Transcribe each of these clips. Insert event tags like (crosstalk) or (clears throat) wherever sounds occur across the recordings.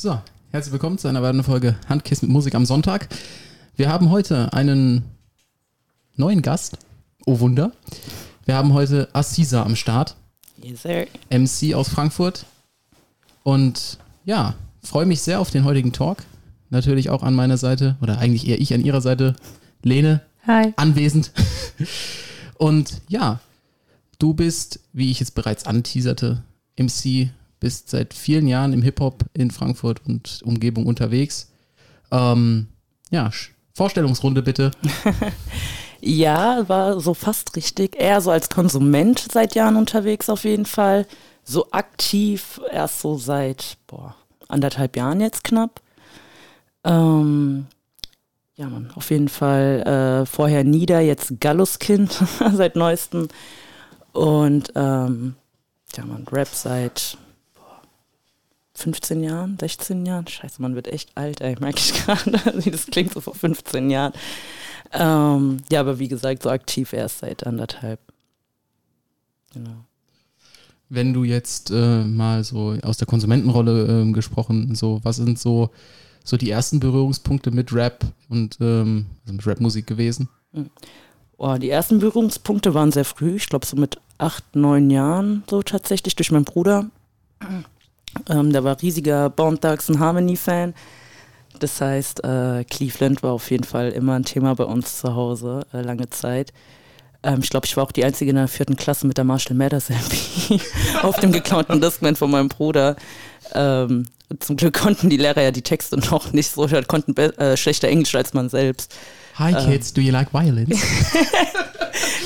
So, herzlich willkommen zu einer weiteren Folge Handkiss mit Musik am Sonntag. Wir haben heute einen neuen Gast. Oh Wunder. Wir haben heute Assisa am Start. Yes, sir. MC aus Frankfurt. Und ja, freue mich sehr auf den heutigen Talk. Natürlich auch an meiner Seite, oder eigentlich eher ich an ihrer Seite, Lene, Hi. anwesend. (laughs) Und ja, du bist, wie ich es bereits anteaserte, MC, bist seit vielen Jahren im Hip-Hop in Frankfurt und Umgebung unterwegs. Ähm, ja, Vorstellungsrunde bitte. (laughs) Ja, war so fast richtig. Eher so als Konsument seit Jahren unterwegs auf jeden Fall. So aktiv erst so seit boah, anderthalb Jahren jetzt knapp. Ähm, ja, man, auf jeden Fall äh, vorher Nieder, jetzt Galluskind (laughs) seit neuestem. Und ähm, ja, man, Rap seit 15 Jahren, 16 Jahren. Scheiße, man wird echt alt, ey, merke ich (laughs) gerade, wie das klingt so vor 15 Jahren. Ähm, ja, aber wie gesagt, so aktiv erst seit anderthalb. Genau. Wenn du jetzt äh, mal so aus der Konsumentenrolle ähm, gesprochen, so was sind so, so die ersten Berührungspunkte mit Rap und ähm, also mit Rapmusik gewesen? Oh, die ersten Berührungspunkte waren sehr früh, ich glaube so mit acht, neun Jahren so tatsächlich durch meinen Bruder. Ähm, der war riesiger Bone Thugs and Harmony Fan. Das heißt, äh, Cleveland war auf jeden Fall immer ein Thema bei uns zu Hause, äh, lange Zeit. Ähm, ich glaube, ich war auch die Einzige in der vierten Klasse mit der Marshall Mathers LP (laughs) auf dem geklauten Discman von meinem Bruder. Ähm, zum Glück konnten die Lehrer ja die Texte noch nicht so, konnten äh, schlechter Englisch als man selbst. Hi Kids, do you like violence? (laughs)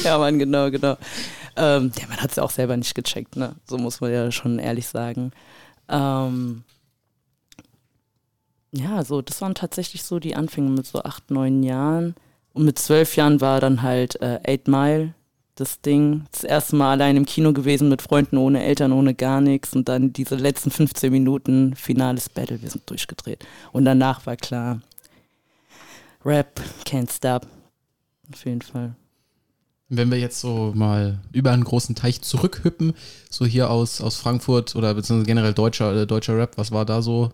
Ja, Mann, genau, genau. Ähm, ja, man hat es ja auch selber nicht gecheckt, ne? So muss man ja schon ehrlich sagen. Ähm, ja, so, das waren tatsächlich so die Anfänge mit so acht, neun Jahren. Und mit zwölf Jahren war dann halt äh, Eight Mile das Ding. Das erste Mal allein im Kino gewesen mit Freunden, ohne Eltern, ohne gar nichts. Und dann diese letzten 15 Minuten finales Battle, wir sind durchgedreht. Und danach war klar, Rap, can't stop. Auf jeden Fall. Wenn wir jetzt so mal über einen großen Teich zurückhüppen, so hier aus, aus Frankfurt oder beziehungsweise generell deutscher, äh, deutscher Rap, was war da so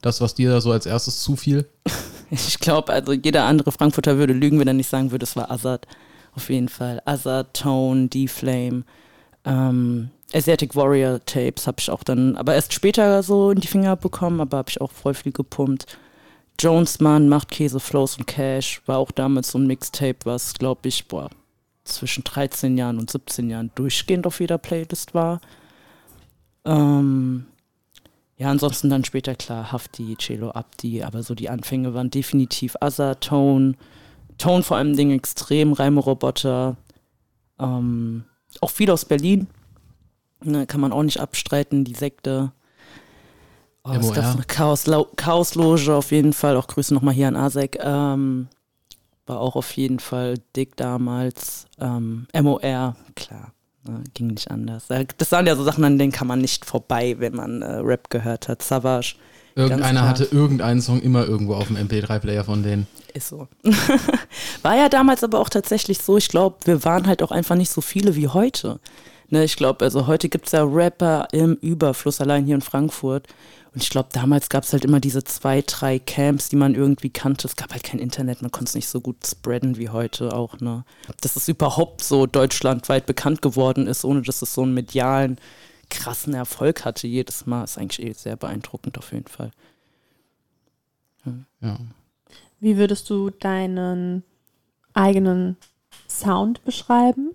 das, was dir da so als erstes zufiel? (laughs) Ich glaube, also jeder andere Frankfurter würde lügen, wenn er nicht sagen würde, es war Azad. Auf jeden Fall. Azad, Tone, D-Flame, ähm, Asiatic Warrior Tapes habe ich auch dann, aber erst später so in die Finger bekommen, aber habe ich auch voll viel gepumpt. Jonesman, Macht Käse, Flows und Cash war auch damals so ein Mixtape, was glaube ich, boah, zwischen 13 Jahren und 17 Jahren durchgehend auf jeder Playlist war. Ähm, ja, ansonsten dann später klar Hafti, Celo Abdi, aber so die Anfänge waren definitiv Asa, Tone, Tone vor allem Ding extrem, Reime-Roboter, ähm, auch viel aus Berlin, ne, kann man auch nicht abstreiten, die Sekte. Oh, MOR. gab's noch? Chaos, Chaosloge auf jeden Fall, auch Grüße nochmal hier an Asek, ähm, war auch auf jeden Fall dick damals. Ähm, MOR, klar, ne, ging nicht anders. Äh, Das waren ja so Sachen, an denen kann man nicht vorbei, wenn man äh, Rap gehört hat. Savage, Irgendeiner hatte irgendeinen Song immer irgendwo auf dem MP3-Player von denen. ist so. (laughs) War ja damals aber auch tatsächlich so, ich glaube, wir waren halt auch einfach nicht so viele wie heute. Ne, ich glaube, also heute gibt es ja Rapper im Überfluss, allein hier in Frankfurt. Und ich glaube, damals gab es halt immer diese zwei, drei Camps, die man irgendwie kannte. Es gab halt kein Internet, man konnte es nicht so gut spreaden wie heute auch. Ne? Dass es überhaupt so deutschlandweit bekannt geworden ist, ohne dass es so einen medialen, krassen Erfolg hatte jedes Mal, ist eigentlich eh sehr beeindruckend auf jeden Fall. Ja. Wie würdest du deinen eigenen Sound beschreiben?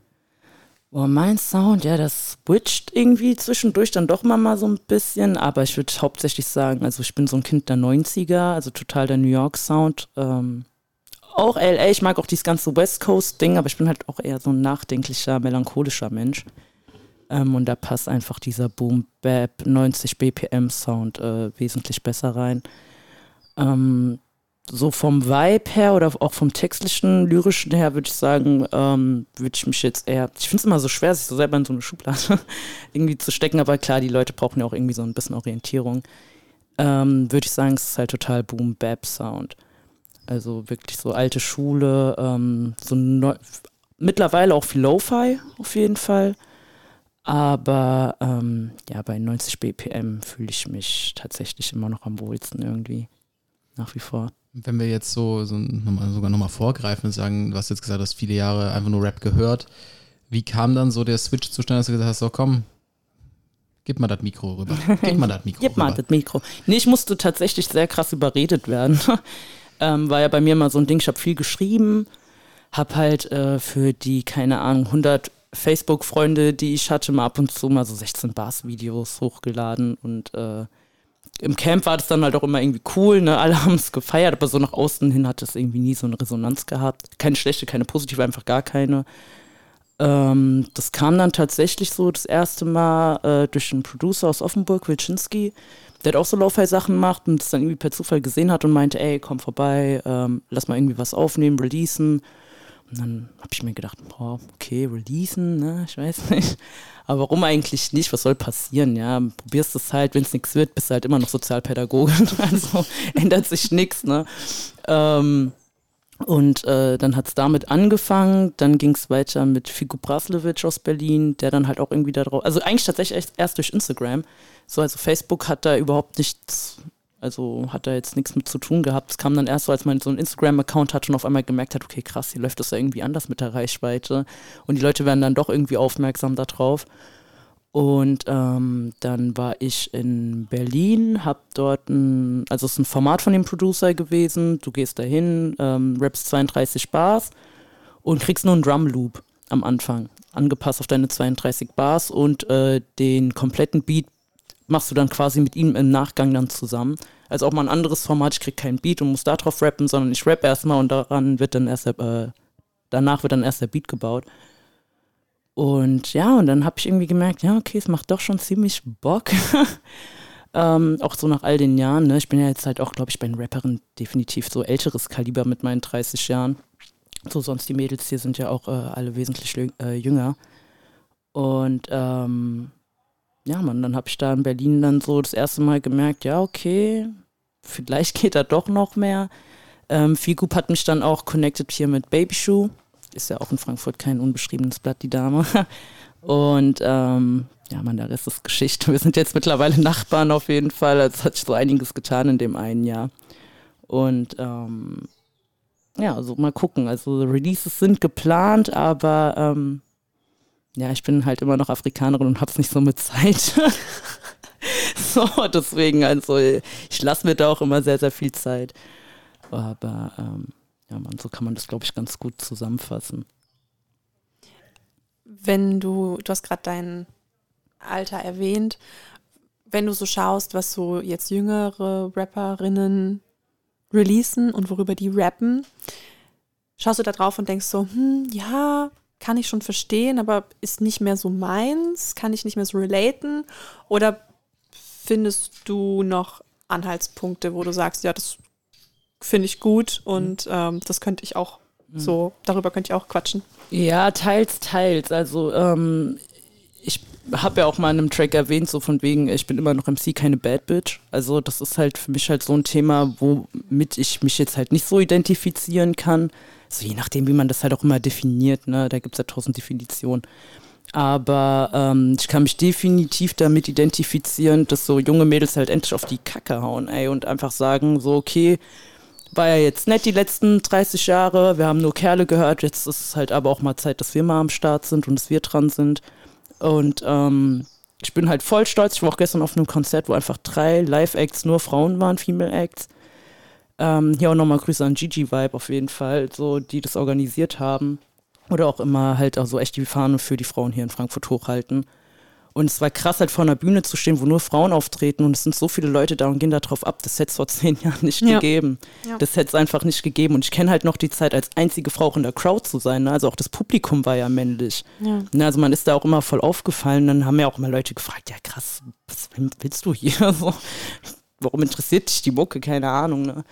Oh, mein Sound, ja, das switcht irgendwie zwischendurch dann doch mal, mal so ein bisschen, aber ich würde hauptsächlich sagen, also ich bin so ein Kind der 90er, also total der New York Sound. Ähm, auch LA, ich mag auch dieses ganze West Coast Ding, aber ich bin halt auch eher so ein nachdenklicher, melancholischer Mensch. Ähm, und da passt einfach dieser Boom Bap 90 BPM Sound äh, wesentlich besser rein. Ähm, so vom Vibe her oder auch vom textlichen, lyrischen her würde ich sagen, ähm, würde ich mich jetzt eher, ich finde es immer so schwer, sich so selber in so eine Schublade (laughs) irgendwie zu stecken, aber klar, die Leute brauchen ja auch irgendwie so ein bisschen Orientierung. Ähm, würde ich sagen, es ist halt total Boom-Bap-Sound. Also wirklich so alte Schule, ähm, so neu, mittlerweile auch viel Lo-Fi auf jeden Fall. Aber ähm, ja, bei 90 BPM fühle ich mich tatsächlich immer noch am wohlsten irgendwie. Nach wie vor. Wenn wir jetzt so, so nochmal, sogar nochmal vorgreifen und sagen, du hast jetzt gesagt, du hast viele Jahre einfach nur Rap gehört. Wie kam dann so der Switch zustande, dass du gesagt hast, so komm, gib mal das Mikro rüber. Gib mal das (laughs) Mikro Gib mal das Mikro. Nee, ich musste tatsächlich sehr krass überredet werden. (laughs) ähm, war ja bei mir mal so ein Ding, ich habe viel geschrieben, habe halt äh, für die, keine Ahnung, 100 Facebook-Freunde, die ich hatte, mal ab und zu mal so 16 Bars-Videos hochgeladen und äh, im Camp war das dann halt auch immer irgendwie cool, ne? Alle (laughs) haben es gefeiert, aber so nach außen hin hat es irgendwie nie so eine Resonanz gehabt. Keine schlechte, keine positive, einfach gar keine. Ähm, das kam dann tatsächlich so das erste Mal äh, durch einen Producer aus Offenburg, Wilczynski, der hat auch so Lo-Fi-Sachen gemacht und es dann irgendwie per Zufall gesehen hat und meinte, ey, komm vorbei, ähm, lass mal irgendwie was aufnehmen, releasen. Und dann habe ich mir gedacht, boah, okay, releasen, ne, ich weiß nicht. Aber warum eigentlich nicht? Was soll passieren? Ja, probierst es halt, wenn es nichts wird, bist du halt immer noch Sozialpädagoge. (laughs) Also ändert sich nichts, ne? Ähm, und äh, dann hat es damit angefangen, dann ging es weiter mit Figo Braslewitsch aus Berlin, der dann halt auch irgendwie da drauf, also eigentlich tatsächlich erst durch Instagram. So, also Facebook hat da überhaupt nichts also hat da jetzt nichts mit zu tun gehabt. Es kam dann erst so, als man so einen Instagram-Account hatte und auf einmal gemerkt hat, okay, krass, hier läuft das ja irgendwie anders mit der Reichweite. Und die Leute werden dann doch irgendwie aufmerksam darauf. Und ähm, dann war ich in Berlin, hab dort ein, also es ist ein Format von dem Producer gewesen. Du gehst dahin, ähm, raps 32 Bars und kriegst nur einen Drum Loop am Anfang, angepasst auf deine 32 Bars und äh, den kompletten Beat machst du dann quasi mit ihm im Nachgang dann zusammen. Also auch mal ein anderes Format, ich krieg keinen Beat und muss da drauf rappen, sondern ich rap erstmal und daran wird dann erst der, äh, danach wird dann erst der Beat gebaut. Und ja, und dann habe ich irgendwie gemerkt, ja, okay, es macht doch schon ziemlich Bock. (laughs) ähm, auch so nach all den Jahren, ne? Ich bin ja jetzt halt auch, glaube ich, bei den Rappern definitiv so älteres Kaliber mit meinen 30 Jahren. So, sonst die Mädels hier sind ja auch äh, alle wesentlich äh, jünger. Und ähm, ja, man, dann habe ich da in Berlin dann so das erste Mal gemerkt, ja, okay, vielleicht (laughs) geht da doch noch mehr. Ähm, Figup hat mich dann auch connected hier mit Babyshoe. Ist ja auch in Frankfurt kein unbeschriebenes Blatt, die Dame. (laughs) Und ähm, ja, man, der Rest ist Geschichte. Wir sind jetzt mittlerweile Nachbarn auf jeden Fall. Also, es hat sich so einiges getan in dem einen Jahr. Und ähm, ja, also mal gucken. Also Releases sind geplant, aber ähm, ja, ich bin halt immer noch Afrikanerin und hab's nicht so mit Zeit. (laughs) so, deswegen, also ich lasse mir da auch immer sehr, sehr viel Zeit. Aber ähm, ja, man, so kann man das, glaube ich, ganz gut zusammenfassen. Wenn du, du hast gerade dein Alter erwähnt, wenn du so schaust, was so jetzt jüngere Rapperinnen releasen und worüber die rappen, schaust du da drauf und denkst so, hm, ja, kann ich schon verstehen, aber ist nicht mehr so meins, kann ich nicht mehr so relaten? Oder findest du noch Anhaltspunkte, wo du sagst, ja, das finde ich gut und ähm, das könnte ich auch mhm. so, darüber könnte ich auch quatschen? Ja, teils, teils. Also ähm, ich habe ja auch mal in einem Track erwähnt, so von wegen, ich bin immer noch MC, keine Bad Bitch. Also das ist halt für mich halt so ein Thema, womit ich mich jetzt halt nicht so identifizieren kann. So je nachdem, wie man das halt auch immer definiert, ne? Da gibt es ja tausend Definitionen. Aber ähm, ich kann mich definitiv damit identifizieren, dass so junge Mädels halt endlich auf die Kacke hauen, ey, und einfach sagen, so, okay, war ja jetzt nett die letzten 30 Jahre, wir haben nur Kerle gehört, jetzt ist es halt aber auch mal Zeit, dass wir mal am Start sind und dass wir dran sind. Und ähm, ich bin halt voll stolz. Ich war auch gestern auf einem Konzert, wo einfach drei Live-Acts nur Frauen waren, Female-Acts. Ähm, hier auch nochmal Grüße an Gigi Vibe auf jeden Fall, so die das organisiert haben. Oder auch immer halt auch so echt die Fahne für die Frauen hier in Frankfurt hochhalten. Und es war krass, halt vor einer Bühne zu stehen, wo nur Frauen auftreten und es sind so viele Leute da und gehen da drauf ab. Das hätte es vor (laughs) zehn Jahren nicht ja. gegeben. Ja. Das hätte es einfach nicht gegeben. Und ich kenne halt noch die Zeit, als einzige Frau auch in der Crowd zu sein. Ne? Also auch das Publikum war ja männlich. Ja. Ne? Also man ist da auch immer voll aufgefallen. Dann haben ja auch immer Leute gefragt, ja krass, was willst du hier? (laughs) So, warum interessiert dich die Mucke? Keine Ahnung. Ne?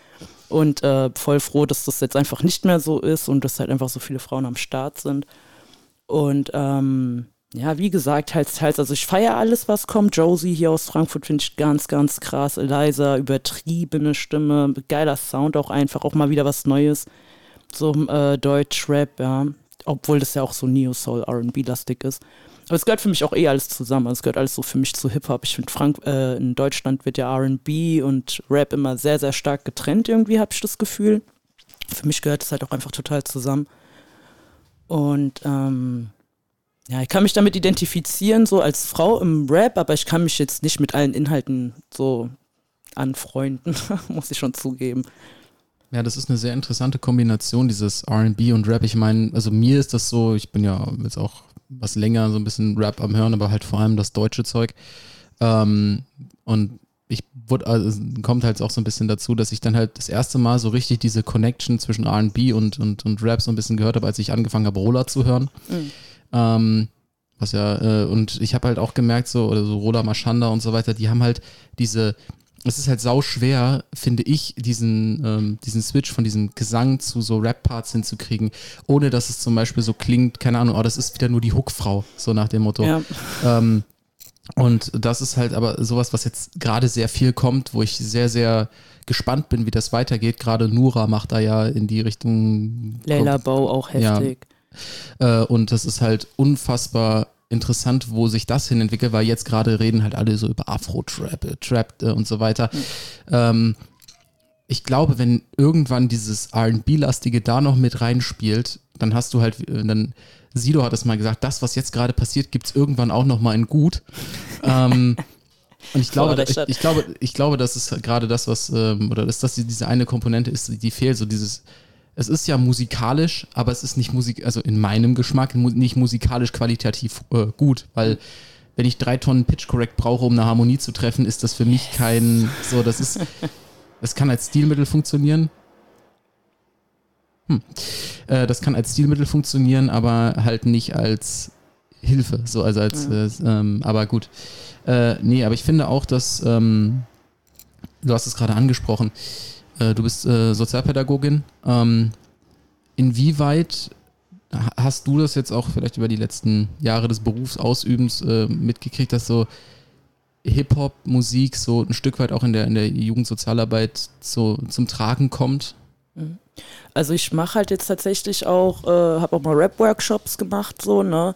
Und äh, voll froh, dass das jetzt einfach nicht mehr so ist und dass halt einfach so viele Frauen am Start sind. Und ähm, ja, wie gesagt, teils, teils. Also ich feiere alles, was kommt. Josie hier aus Frankfurt finde ich ganz, ganz krass. Eliza, übertriebene Stimme, geiler Sound auch einfach, auch mal wieder was Neues. So äh, Deutsch-Rap, ja. Obwohl das ja auch so Neo-Soul R&B-lastig ist. Aber es gehört für mich auch eh alles zusammen. Also es gehört alles so für mich zu Hip-Hop. Ich finde, äh, in Deutschland wird ja RB und Rap immer sehr, sehr stark getrennt, irgendwie, habe ich das Gefühl. Für mich gehört es halt auch einfach total zusammen. Und ähm, ja, ich kann mich damit identifizieren, so als Frau im Rap, aber ich kann mich jetzt nicht mit allen Inhalten so anfreunden, (laughs) muss ich schon zugeben. Ja, das ist eine sehr interessante Kombination, dieses RB und Rap. Ich meine, also mir ist das so, ich bin ja jetzt auch was länger so ein bisschen Rap am Hören, aber halt vor allem das deutsche Zeug. Ähm, und ich wurde, also kommt halt auch so ein bisschen dazu, dass ich dann halt das erste Mal so richtig diese Connection zwischen RB und, und, und Rap so ein bisschen gehört habe, als ich angefangen habe, Roller zu hören. Mhm. Ähm, was ja, äh, und ich habe halt auch gemerkt, so, oder so Rola Maschanda und so weiter, die haben halt diese, es ist halt sau schwer, finde ich, diesen, ähm, diesen Switch von diesem Gesang zu so Rap-Parts hinzukriegen, ohne dass es zum Beispiel so klingt, keine Ahnung, oh, das ist wieder nur die Hookfrau, so nach dem Motto. Ja. Ähm, und das ist halt aber sowas, was jetzt gerade sehr viel kommt, wo ich sehr, sehr gespannt bin, wie das weitergeht. Gerade Nura macht da ja in die Richtung. Leila Bau auch heftig. Ja. Äh, und das ist halt unfassbar interessant, wo sich das hin entwickelt, weil jetzt gerade reden halt alle so über Afro-Trap, äh, Trap äh, und so weiter. Mhm. Ähm, ich glaube, wenn irgendwann dieses RB-lastige da noch mit reinspielt, dann hast du halt, dann Sido hat es mal gesagt, das, was jetzt gerade passiert, gibt es irgendwann auch noch mal in gut. (laughs) ähm, und ich glaube, ich, ich, glaube, ich glaube, das ist gerade das, was, ähm, oder ist das diese eine Komponente ist, die fehlt, so dieses, es ist ja musikalisch, aber es ist nicht Musik, also in meinem Geschmack nicht musikalisch qualitativ äh, gut, weil wenn ich drei Tonnen Pitch Correct brauche, um eine Harmonie zu treffen, ist das für mich kein, so, das ist, es kann als Stilmittel funktionieren, hm. Äh, das kann als Stilmittel funktionieren, aber halt nicht als Hilfe. So, also als, ja. äh, ähm, aber gut. Äh, nee, aber ich finde auch, dass, ähm, du hast es gerade angesprochen, äh, du bist äh, Sozialpädagogin. Ähm, inwieweit hast du das jetzt auch vielleicht über die letzten Jahre des Berufsausübens äh, mitgekriegt, dass so Hip-Hop-Musik so ein Stück weit auch in der, in der Jugendsozialarbeit so zum Tragen kommt? Mhm. Also ich mache halt jetzt tatsächlich auch, äh, habe auch mal Rap-Workshops gemacht, so, ne?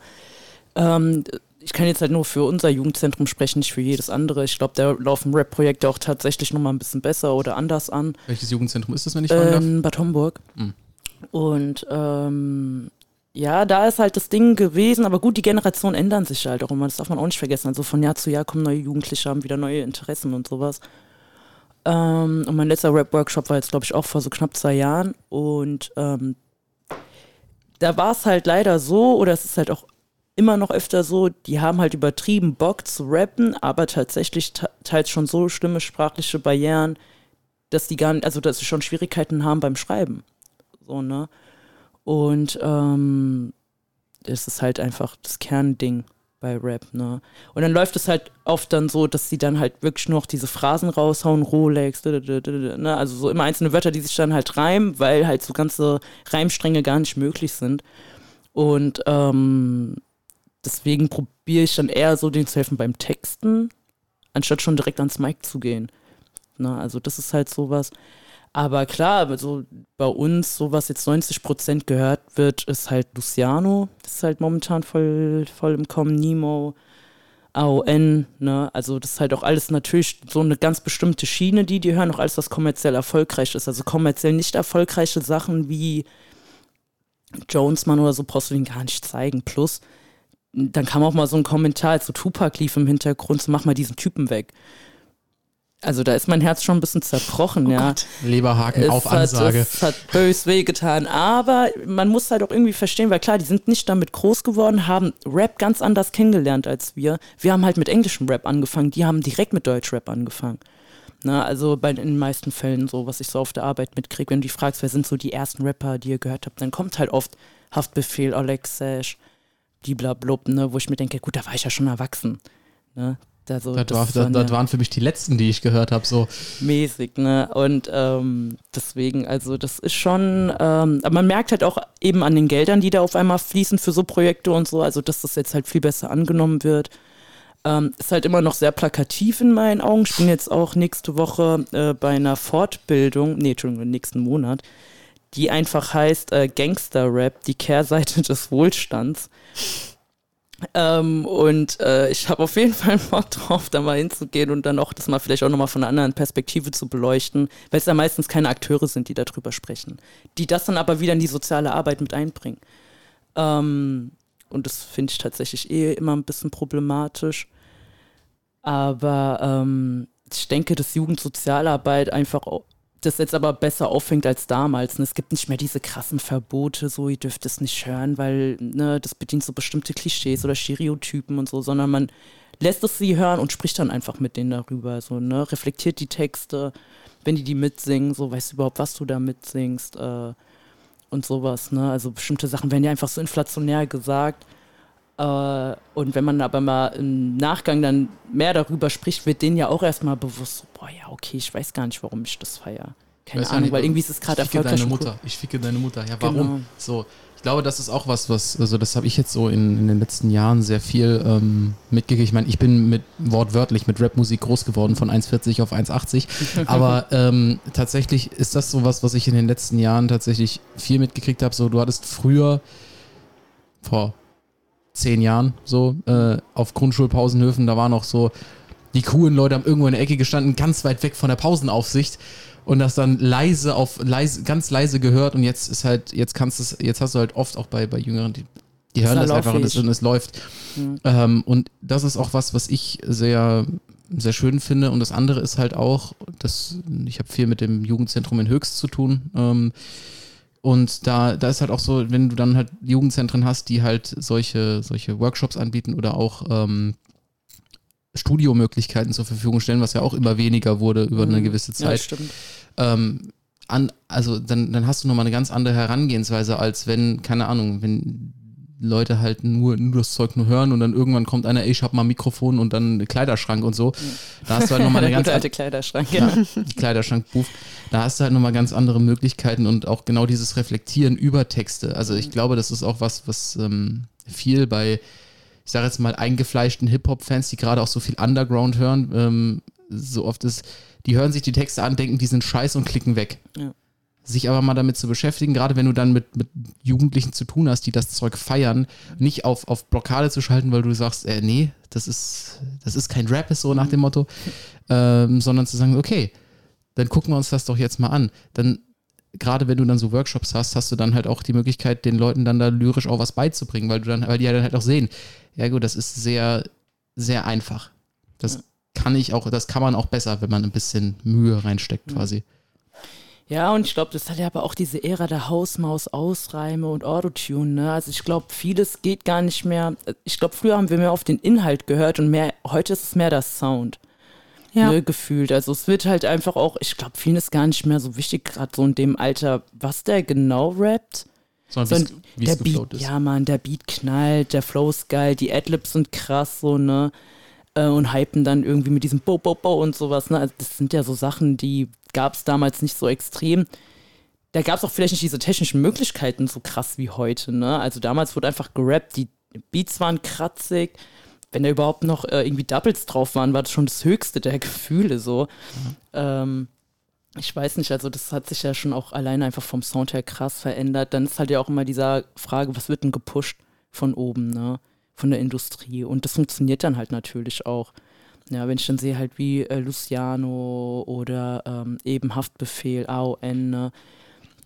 Ähm, ich kann jetzt halt nur für unser Jugendzentrum sprechen, nicht für jedes andere. Ich glaube, da laufen Rap-Projekte auch tatsächlich nochmal ein bisschen besser oder anders an. Welches Jugendzentrum ist das, wenn ich fragen ähm, Bad Homburg. Mhm. Und ähm, ja, da ist halt das Ding gewesen, aber gut, die Generationen ändern sich halt auch immer, das darf man auch nicht vergessen. Also von Jahr zu Jahr kommen neue Jugendliche, haben wieder neue Interessen und sowas. Ähm, und mein letzter Rap-Workshop war jetzt, glaube ich, auch vor so knapp zwei Jahren. Und ähm, da war es halt leider so, oder es ist halt auch immer noch öfter so, die haben halt übertrieben Bock zu rappen, aber tatsächlich teils schon so schlimme sprachliche Barrieren, dass die gar nicht, also dass sie schon Schwierigkeiten haben beim Schreiben. So, ne? Und ähm, das ist halt einfach das Kernding bei Rap, ne? Und dann läuft es halt oft dann so, dass sie dann halt wirklich nur noch diese Phrasen raushauen, Rolex, ne? Also so immer einzelne Wörter, die sich dann halt reimen, weil halt so ganze Reimstränge gar nicht möglich sind. Und ähm, deswegen probiere ich dann eher so, denen zu helfen beim Texten, anstatt schon direkt ans Mic zu gehen. Ne? Also das ist halt sowas. Aber klar, so bei uns, so was jetzt 90 Prozent gehört wird, ist halt Luciano. Das ist halt momentan voll, voll im Kommen. Nemo, AON, ne? Also das ist halt auch alles natürlich so eine ganz bestimmte Schiene, die die hören, auch alles, was kommerziell erfolgreich ist. Also kommerziell nicht erfolgreiche Sachen wie Jonesman oder so brauchst du den gar nicht zeigen. Plus, dann kam auch mal so ein Kommentar, als so Tupac lief im Hintergrund, so mach mal diesen Typen weg. Also da ist mein Herz schon ein bisschen zerbrochen, oh ja. Gott. Leberhaken es auf hat, Ansage. Es hat bös wehgetan. Aber man muss halt auch irgendwie verstehen, weil klar, die sind nicht damit groß geworden, haben Rap ganz anders kennengelernt als wir. Wir haben halt mit englischem Rap angefangen, die haben direkt mit Deutschrap angefangen. Na, also bei in den meisten Fällen so, was ich so auf der Arbeit mitkriege, wenn du dich fragst, wer sind so die ersten Rapper, die ihr gehört habt, dann kommt halt oft Haftbefehl, Alex Sash, blub, ne, wo ich mir denke, gut, da war ich ja schon erwachsen. Ne? Also, das, war, das, das, waren für mich die letzten, die ich gehört habe, so. Mäßig, ne? Und ähm, deswegen, also das ist schon, ähm, aber man merkt halt auch eben an den Geldern, die da auf einmal fließen für so Projekte und so, also dass das jetzt halt viel besser angenommen wird. Ähm, ist halt immer noch sehr plakativ in meinen Augen. Ich bin jetzt auch nächste Woche äh, bei einer Fortbildung, nee, Entschuldigung, nächsten Monat, die einfach heißt äh, Gangster-Rap, die Kehrseite des Wohlstands. Ähm, und äh, ich habe auf jeden Fall (laughs) Bock drauf, da mal hinzugehen und dann auch das mal vielleicht auch nochmal von einer anderen Perspektive zu beleuchten, weil es ja meistens keine Akteure sind, die darüber sprechen, die das dann aber wieder in die soziale Arbeit mit einbringen. Ähm, und das finde ich tatsächlich eh immer ein bisschen problematisch. Aber ähm, ich denke, dass Jugendsozialarbeit einfach das jetzt aber besser auffängt als damals. Ne? Es gibt nicht mehr diese krassen Verbote, so ihr dürft es nicht hören, weil ne, das bedient so bestimmte Klischees oder Stereotypen und so, sondern man lässt es sie hören und spricht dann einfach mit denen darüber, so ne, reflektiert die Texte, wenn die die mitsingen, so weißt du überhaupt, was du da mitsingst äh, und sowas. Ne? Also bestimmte Sachen werden ja einfach so inflationär gesagt. Uh, und wenn man aber mal im Nachgang dann mehr darüber spricht, wird denen ja auch erstmal bewusst, so, boah, ja, okay, ich weiß gar nicht, warum ich das feiere. Keine weiß Ahnung, nicht, weil irgendwie ist es gerade erfolgreich. Deine Mutter, ich ficke deine Mutter. Ja, warum? Genau. So, ich glaube, das ist auch was, was, also das habe ich jetzt so in, in den letzten Jahren sehr viel ähm, mitgekriegt. Ich meine, ich bin mit wortwörtlich mit Rapmusik groß geworden, von 1,40 auf 1,80. (laughs) Aber ähm, tatsächlich ist das so was, was ich in den letzten Jahren tatsächlich viel mitgekriegt habe. So, du hattest früher vor zehn Jahren so äh, auf Grundschulpausenhöfen. Da war noch so, die coolen Leute haben irgendwo in der Ecke gestanden, ganz weit weg von der Pausenaufsicht und das dann leise auf leise, ganz leise gehört und jetzt ist halt, jetzt kannst du es, jetzt hast du halt oft auch bei, bei Jüngeren, die, die hören das einfach und es, und es läuft. Mhm. Ähm, und das ist auch was, was ich sehr, sehr schön finde. Und das andere ist halt auch, dass ich habe viel mit dem Jugendzentrum in Höchst zu tun. Ähm, und da, da ist halt auch so, wenn du dann halt Jugendzentren hast, die halt solche, solche Workshops anbieten oder auch ähm, Studiomöglichkeiten zur Verfügung stellen, was ja auch immer weniger wurde über mhm. eine gewisse Zeit. Ja, stimmt. Ähm, an, also dann, dann hast du nochmal eine ganz andere Herangehensweise, als wenn, keine Ahnung, wenn Leute halt nur, nur das Zeug nur hören und dann irgendwann kommt einer, ey, ich hab mal ein Mikrofon und dann einen Kleiderschrank und so. Da hast du halt nochmal eine (laughs) ganz alte Kleiderschrank, ja. Kleiderschrank-Buch. Da hast du halt nochmal ganz andere Möglichkeiten und auch genau dieses Reflektieren über Texte. Also ich glaube, das ist auch was, was ähm, viel bei, ich sage jetzt mal, eingefleischten Hip-Hop-Fans, die gerade auch so viel Underground hören, ähm, so oft ist, die hören sich die Texte an, denken, die sind scheiße und klicken weg. Ja sich aber mal damit zu beschäftigen, gerade wenn du dann mit, mit Jugendlichen zu tun hast, die das Zeug feiern, nicht auf, auf Blockade zu schalten, weil du sagst, äh, nee, das ist, das ist kein Rap, ist so nach dem Motto, ähm, sondern zu sagen, okay, dann gucken wir uns das doch jetzt mal an. Dann, gerade wenn du dann so Workshops hast, hast du dann halt auch die Möglichkeit, den Leuten dann da lyrisch auch was beizubringen, weil du dann, weil die ja dann halt auch sehen, ja gut, das ist sehr, sehr einfach. Das kann ich auch, das kann man auch besser, wenn man ein bisschen Mühe reinsteckt, quasi. Ja, und ich glaube, das hat ja aber auch diese Ära der Hausmaus, Ausreime und Autotune. Ne? Also ich glaube, vieles geht gar nicht mehr. Ich glaube, früher haben wir mehr auf den Inhalt gehört und mehr, heute ist es mehr das Sound. Ja. Ne, gefühlt. Also es wird halt einfach auch, ich glaube, vielen ist gar nicht mehr so wichtig, gerade so in dem Alter, was der genau rappt. Sondern so, wie der Beat, ist. Ja, man, der Beat knallt, der Flow ist geil, die Adlibs sind krass, so, ne? Äh, und hypen dann irgendwie mit diesem Bo, Bo, Bo und sowas, ne? Also das sind ja so Sachen, die gab es damals nicht so extrem. Da gab es auch vielleicht nicht diese technischen Möglichkeiten so krass wie heute. Ne? Also damals wurde einfach gerappt, die Beats waren kratzig. Wenn da überhaupt noch äh, irgendwie Doubles drauf waren, war das schon das höchste der (laughs) Gefühle so. Mhm. Ähm, ich weiß nicht, also das hat sich ja schon auch alleine einfach vom Sound her krass verändert. Dann ist halt ja auch immer diese Frage, was wird denn gepusht von oben, ne? Von der Industrie. Und das funktioniert dann halt natürlich auch. Ja, wenn ich dann sehe halt wie äh, Luciano oder ähm, eben Haftbefehl, AON, ne,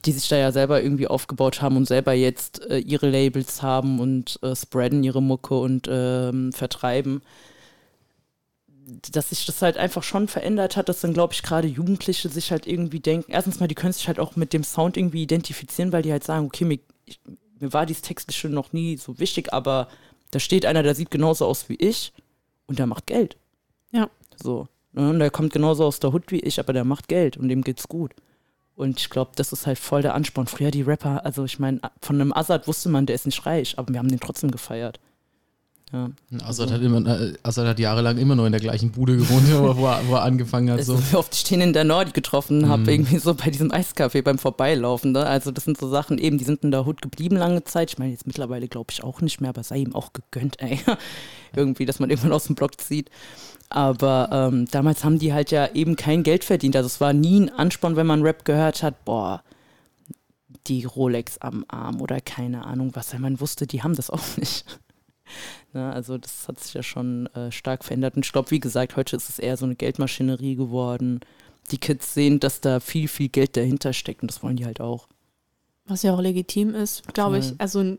die sich da ja selber irgendwie aufgebaut haben und selber jetzt äh, ihre Labels haben und äh, spreaden ihre Mucke und ähm, vertreiben, dass sich das halt einfach schon verändert hat, dass dann, glaube ich, gerade Jugendliche sich halt irgendwie denken, erstens mal, die können sich halt auch mit dem Sound irgendwie identifizieren, weil die halt sagen, okay, mir, ich, mir war dieses Textliche noch nie so wichtig, aber da steht einer, der sieht genauso aus wie ich und der macht Geld. Ja. So. Ne, und der kommt genauso aus der Hut wie ich, aber der macht Geld und dem geht's gut. Und ich glaube, das ist halt voll der Ansporn. Früher die Rapper, also ich meine, von einem Azad wusste man, der ist nicht reich, aber wir haben den trotzdem gefeiert. Ja. Assad, hat immer, äh, Assad hat jahrelang immer noch in der gleichen Bude gewohnt, (laughs) wo, er, wo er angefangen hat. So. Also, wie oft ich den in der Nordi getroffen habe, mm. irgendwie so bei diesem Eiscafé beim Vorbeilaufen. Ne? Also das sind so Sachen, eben, die sind in der Hut geblieben lange Zeit. Ich meine, jetzt mittlerweile glaube ich auch nicht mehr, aber sei ihm auch gegönnt, ey. (laughs) irgendwie, dass man irgendwann aus dem Block zieht. Aber ähm, damals haben die halt ja eben kein Geld verdient. Also es war nie ein Ansporn, wenn man Rap gehört hat, boah, die Rolex am Arm oder keine Ahnung was, weil man wusste, die haben das auch nicht. Ne? Also das hat sich ja schon äh, stark verändert. Und ich glaube, wie gesagt, heute ist es eher so eine Geldmaschinerie geworden. Die Kids sehen, dass da viel, viel Geld dahinter steckt und das wollen die halt auch. Was ja auch legitim ist, glaube ich. Also äh,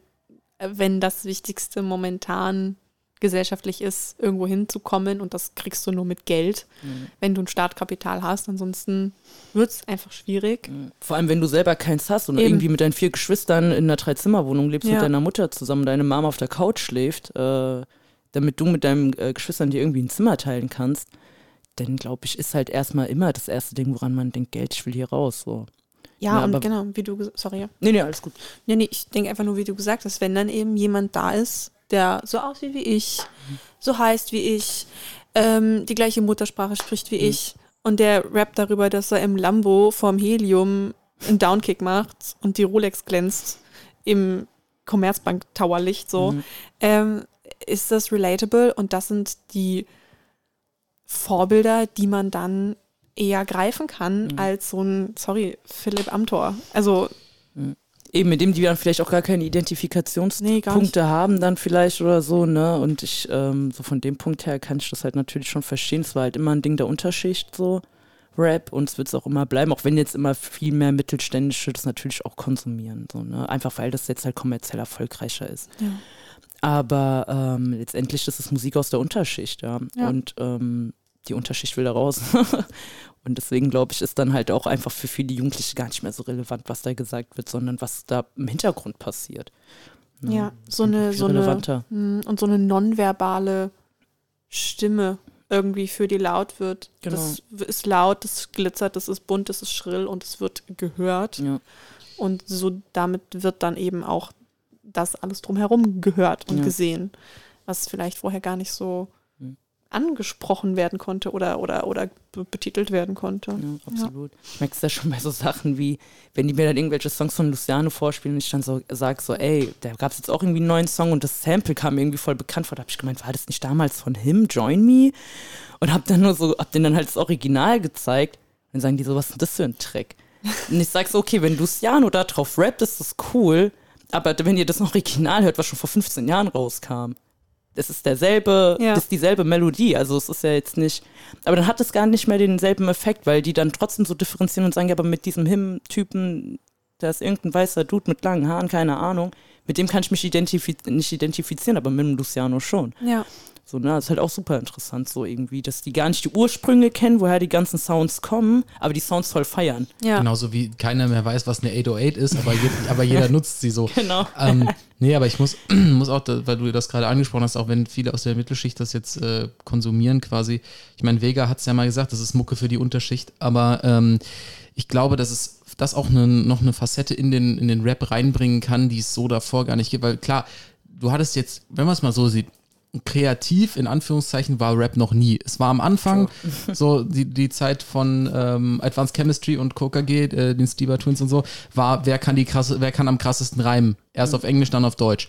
wenn das Wichtigste momentan gesellschaftlich ist, irgendwo hinzukommen und das kriegst du nur mit Geld, Mhm. wenn du ein Startkapital hast. Ansonsten wird es einfach schwierig. Vor allem, wenn du selber keins hast und Eben. irgendwie mit deinen vier Geschwistern in einer Dreizimmerwohnung lebst Ja. mit deiner Mutter zusammen, deine Mama auf der Couch schläft, äh, damit du mit deinen äh, Geschwistern dir irgendwie ein Zimmer teilen kannst, dann glaube ich, ist halt erstmal immer das erste Ding, woran man denkt, Geld, ich will hier raus. So. Ja, Ja, und aber- genau, wie du, sorry. Nee, nee, alles gut. Nee, nee, ich denke einfach nur, wie du gesagt hast, wenn dann eben jemand da ist, der so aussieht wie ich, so heißt wie ich, ähm, die gleiche Muttersprache spricht wie Mhm. ich und der rappt darüber, dass er im Lambo vorm Helium einen Downkick macht und die Rolex glänzt im Commerzbank Towerlicht so, Mhm. ähm, ist das relatable und das sind die Vorbilder, die man dann eher greifen kann Mhm. als so ein, sorry, Philipp Amthor. Also Eben, mit dem die dann vielleicht auch gar keine Nee, Identifikationspunkte haben dann vielleicht oder so, ne? Und ich, ähm, so von dem Punkt her kann ich das halt natürlich schon verstehen. Es war halt immer ein Ding der Unterschicht, so Rap, und es wird es auch immer bleiben, auch wenn jetzt immer viel mehr Mittelständische das natürlich auch konsumieren, so, ne? Einfach weil das jetzt halt kommerziell erfolgreicher ist. Ja. Aber ähm, letztendlich ist es Musik aus der Unterschicht, ja. Ja. Und ähm, die Unterschicht will da raus. (laughs) Und deswegen glaube ich, ist dann halt auch einfach für viele Jugendliche gar nicht mehr so relevant, was da gesagt wird, sondern was da im Hintergrund passiert. Ne? Ja, ist so eine, so eine relevanter. mh, und so eine nonverbale Stimme irgendwie für die laut wird. Genau. Das ist laut, das glitzert, das ist bunt, das ist schrill und es wird gehört. Ja. Und so damit wird dann eben auch das alles drumherum gehört und Ja. gesehen, was vielleicht vorher gar nicht so Hm. Angesprochen werden konnte oder, oder, oder be- betitelt werden konnte. Ja, absolut. Ich merke es ja schon bei so Sachen wie, wenn die mir dann irgendwelche Songs von Luciano vorspielen und ich dann so sage so, ey, da gab es jetzt auch irgendwie einen neuen Song und das Sample kam mir irgendwie voll bekannt vor. Da habe ich gemeint, war das nicht damals von him, Join Me? Und habe dann nur so, hab denen dann halt das Original gezeigt. Und dann sagen die so, was ist denn das für ein Track? Und ich sag so, okay, wenn Luciano da drauf rappt, ist das cool. Aber wenn ihr das Original hört, was schon vor 15 Jahren rauskam, das ist derselbe, Ja. ist dieselbe Melodie. Also es ist ja jetzt nicht. Aber dann hat es gar nicht mehr denselben Effekt, weil die dann trotzdem so differenzieren und sagen, ja, aber mit diesem Him-Typen, da ist irgendein weißer Dude mit langen Haaren, keine Ahnung. Mit dem kann ich mich identifiz nicht identifizieren, aber mit dem Luciano schon. Ja. So, ne, das ist halt auch super interessant, so irgendwie, dass die gar nicht die Ursprünge kennen, woher die ganzen Sounds kommen, aber die Sounds voll feiern. Ja. Genauso wie keiner mehr weiß, was eine 808 ist, aber, je, aber jeder (laughs) nutzt sie so. Genau. Ähm, nee, aber ich muss, (clears throat) muss auch, weil du das gerade angesprochen hast, auch wenn viele aus der Mittelschicht das jetzt äh, konsumieren quasi. Ich meine, Vega hat es ja mal gesagt, das ist Mucke für die Unterschicht, aber ähm, ich glaube, dass es das auch ne, noch eine Facette in den, in den Rap reinbringen kann, die es so davor gar nicht gibt. Weil klar, du hattest jetzt, wenn man es mal so sieht, kreativ in Anführungszeichen war Rap noch nie. Es war am Anfang so die, die Zeit von ähm, Advanced Chemistry und Coca G, äh, den Steve Twins und so, war wer kann die krasse, wer kann am krassesten reimen? Erst auf Englisch, dann auf Deutsch.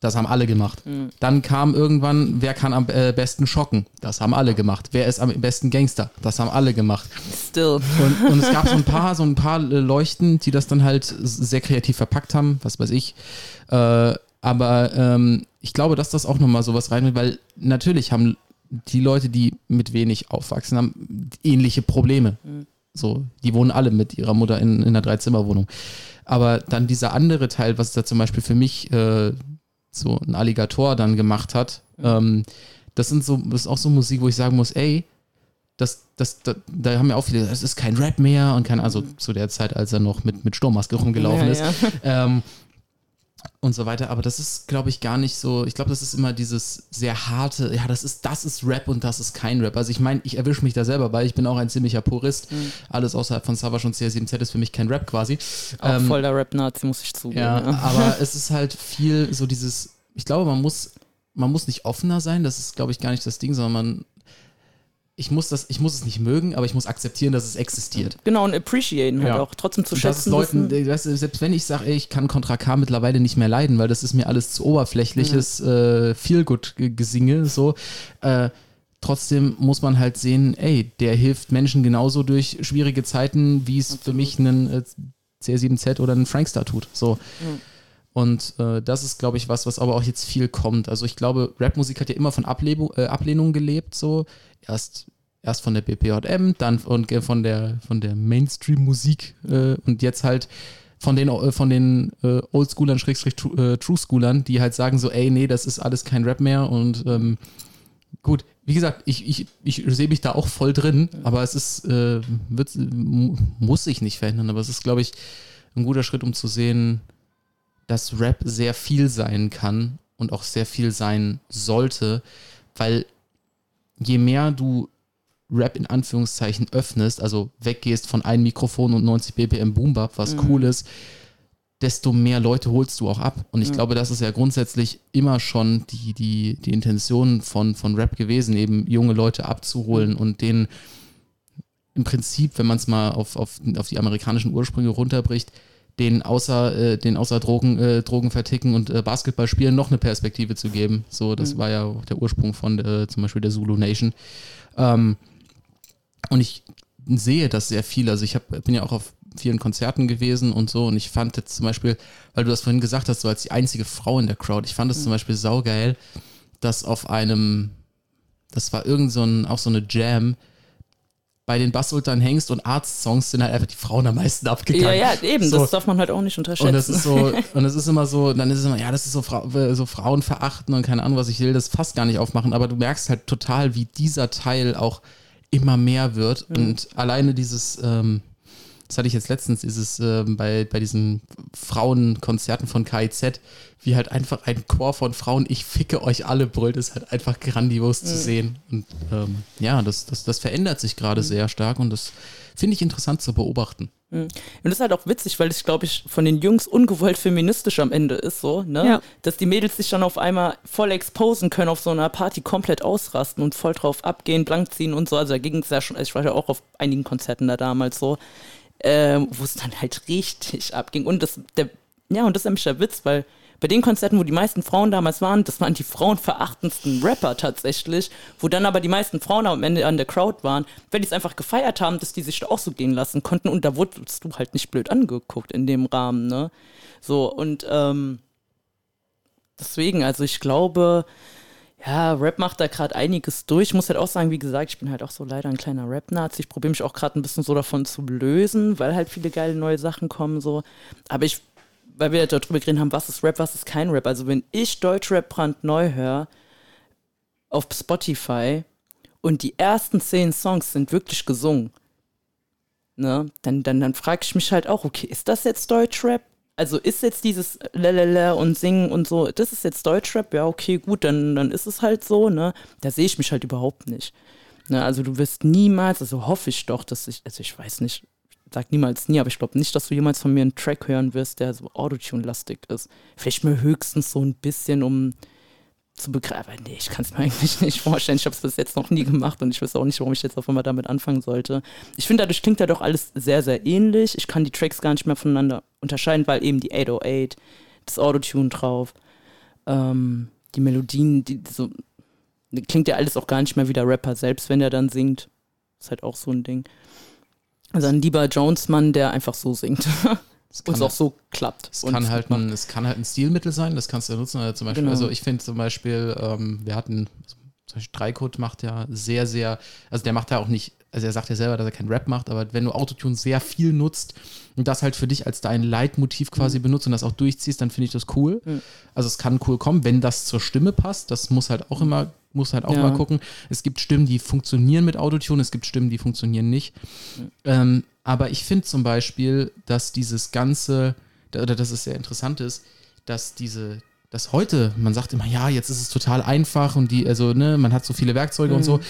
Das haben alle gemacht. Dann kam irgendwann, wer kann am äh, besten schocken? Das haben alle gemacht. Wer ist am besten Gangster? Das haben alle gemacht. Still. Und, und es gab so ein paar, so ein paar äh, Leuchten, die das dann halt sehr kreativ verpackt haben, was weiß ich. Äh, aber ähm, ich glaube, dass das auch nochmal sowas rein will, weil natürlich haben die Leute, die mit wenig aufwachsen, haben ähnliche Probleme. So, die wohnen alle mit ihrer Mutter in, in einer Dreizimmerwohnung. Aber dann dieser andere Teil, was da zum Beispiel für mich äh, so ein Alligator dann gemacht hat, ähm, das sind so, das ist auch so Musik, wo ich sagen muss, ey, das, das, da, da haben ja auch viele, das ist kein Rap mehr und kein, also zu der Zeit, als er noch mit, mit Sturmmaske rumgelaufen Ja, ist. ja. Ähm, und so weiter. Aber das ist, glaube ich, gar nicht so. Ich glaube, das ist immer dieses sehr harte, ja, das ist, das ist Rap und das ist kein Rap. Also ich meine, ich erwische mich da selber, weil ich bin auch ein ziemlicher Purist. Mhm. Alles außerhalb von Savage und CR7Z ist für mich kein Rap quasi. Auch Ähm, voll der Rap-Nazi, muss ich zugeben. ja, Ja. aber (laughs) es ist halt viel so dieses, ich glaube, man muss, man muss nicht offener sein, das ist, glaube ich, gar nicht das Ding, sondern man, ich muss das, ich muss es nicht mögen, aber ich muss akzeptieren, dass es existiert. Genau, und appreciaten halt Ja. auch. Trotzdem zu Und das ist schätzen. Leuten, das, selbst wenn ich sage, ey, ich kann Contra K mittlerweile nicht mehr leiden, weil das ist mir alles zu oberflächliches äh, Feelgood-Gesinge, so, äh, trotzdem muss man halt sehen, ey, der hilft Menschen genauso durch schwierige Zeiten, wie es für mich einen äh, CR7Z oder einen Frankstar tut, so. Mhm. Und äh, das ist, glaube ich, was, was aber auch jetzt viel kommt. Also ich glaube, Rapmusik hat ja immer von Ablehnung, äh, Ablehnung gelebt, so. Erst, erst von der BPJM, dann von, von der, von der Mainstream-Musik äh, und jetzt halt von den, äh, von den äh, Oldschoolern, Schrägstrich äh, True Schoolern, die halt sagen so, ey, nee, das ist alles kein Rap mehr und ähm, gut, wie gesagt, ich, ich, ich sehe mich da auch voll drin, aber es ist, äh, wird, muss sich nicht verändern, aber es ist, glaube ich, ein guter Schritt, um zu sehen, dass Rap sehr viel sein kann und auch sehr viel sein sollte, weil je mehr du Rap in Anführungszeichen öffnest, also weggehst von einem Mikrofon und 90 BPM Boombap, was mhm. cool ist, desto mehr Leute holst du auch ab. Und ich mhm. glaube, das ist ja grundsätzlich immer schon die, die, die Intention von, von Rap gewesen, eben junge Leute abzuholen und denen im Prinzip, wenn man es mal auf, auf, auf die amerikanischen Ursprünge runterbricht, den außer, äh, den außer Drogen, äh, Drogen verticken und äh, Basketball spielen noch eine Perspektive zu geben. So, das mhm. war ja auch der Ursprung von äh, zum Beispiel der Zulu Nation. Ähm, und ich sehe das sehr viel. Also ich hab, bin ja auch auf vielen Konzerten gewesen und so. Und ich fand jetzt zum Beispiel, weil du das vorhin gesagt hast, so als die einzige Frau in der Crowd, ich fand es mhm. zum Beispiel saugeil, dass auf einem, das war irgend so ein, auch so eine Jam, bei den Bassultern Hengst und Arzt-Songs sind halt einfach die Frauen am meisten abgegangen. Ja, ja, eben, so. das darf man halt auch nicht unterschätzen. Und das ist so, und es ist immer so, dann ist es immer, ja, das ist so, Fra so Frauenverachten und keine Ahnung, was ich will, das fast gar nicht aufmachen, aber du merkst halt total, wie dieser Teil auch immer mehr wird. Mhm. Und alleine dieses, ähm, das hatte ich jetzt letztens, ist es ähm, bei, bei diesen Frauenkonzerten von KIZ, wie halt einfach ein Chor von Frauen, ich ficke euch alle, brüllt, ist halt einfach grandios mhm. zu sehen. Und ähm, ja, das, das, das verändert sich gerade mhm. sehr stark und das finde ich interessant zu beobachten. Mhm. Und das ist halt auch witzig, weil es, glaube ich, von den Jungs ungewollt feministisch am Ende ist, so, ne? Ja. Dass die Mädels sich dann auf einmal voll exposen können, auf so einer Party komplett ausrasten und voll drauf abgehen, blank ziehen und so. Also da ging es ja schon, also ich war ja auch auf einigen Konzerten da damals so, äh, wo es dann halt richtig abging. Und das, der, ja, und das ist nämlich der Witz, weil bei den Konzerten, wo die meisten Frauen damals waren, das waren die frauenverachtendsten Rapper tatsächlich, wo dann aber die meisten Frauen am Ende an der Crowd waren, weil die es einfach gefeiert haben, dass die sich da auch so gehen lassen konnten und da wurdest du halt nicht blöd angeguckt in dem Rahmen, ne? So, und ähm, deswegen, also ich glaube, ja, Rap macht da gerade einiges durch. Ich muss halt auch sagen, wie gesagt, ich bin halt auch so leider ein kleiner Rap-Nazi. Ich probiere mich auch gerade ein bisschen so davon zu lösen, weil halt viele geile neue Sachen kommen so. Aber ich weil wir darüber geredet haben, was ist Rap, was ist kein Rap. Also wenn ich Deutschrap brandneu höre auf Spotify und die ersten zehn Songs sind wirklich gesungen, ne, dann, dann, dann frage ich mich halt auch, okay, ist das jetzt Deutschrap? Also ist jetzt dieses Lelele und Singen und so, das ist jetzt Deutschrap? Ja, okay, gut, dann, dann ist es halt so, ne? Da sehe ich mich halt überhaupt nicht. Ne, also du wirst niemals, also hoffe ich doch, dass ich, also ich weiß nicht, sag niemals nie, aber ich glaube nicht, dass du jemals von mir einen Track hören wirst, der so Autotune-lastig ist. Vielleicht mir höchstens so ein bisschen, um zu begreifen. Nee, ich kann es mir (laughs) eigentlich nicht vorstellen. Ich habe es bis jetzt noch nie gemacht und ich weiß auch nicht, warum ich jetzt auf einmal damit anfangen sollte. Ich finde, dadurch klingt ja doch alles sehr, sehr ähnlich. Ich kann die Tracks gar nicht mehr voneinander unterscheiden, weil eben die 808, das Autotune drauf, ähm, die Melodien, die so, klingt ja alles auch gar nicht mehr wie der Rapper selbst, wenn er dann singt. Ist halt auch so ein Ding. Also ein lieber Jones-Mann, der einfach so singt. (laughs) und es auch so klappt. Es kann, halt ein, es kann halt ein Stilmittel sein, das kannst du nutzen. Also, zum Beispiel, genau. also ich finde zum Beispiel, ähm, wir hatten, zum Beispiel Dreikot macht ja sehr, sehr, also der macht ja auch nicht, also er sagt ja selber, dass er keinen Rap macht, aber wenn du Autotune sehr viel nutzt und das halt für dich als dein Leitmotiv quasi mhm. benutzt und das auch durchziehst, dann finde ich das cool. Mhm. Also es kann cool kommen, wenn das zur Stimme passt, das muss halt auch immer muss halt auch ja. mal gucken. Es gibt Stimmen, die funktionieren mit Autotune, es gibt Stimmen, die funktionieren nicht. Ähm, aber ich finde zum Beispiel, dass dieses ganze, oder dass es sehr interessant ist, dass diese, dass heute, man sagt immer, ja, jetzt ist es total einfach und die, also, ne, man hat so viele Werkzeuge mhm. und so.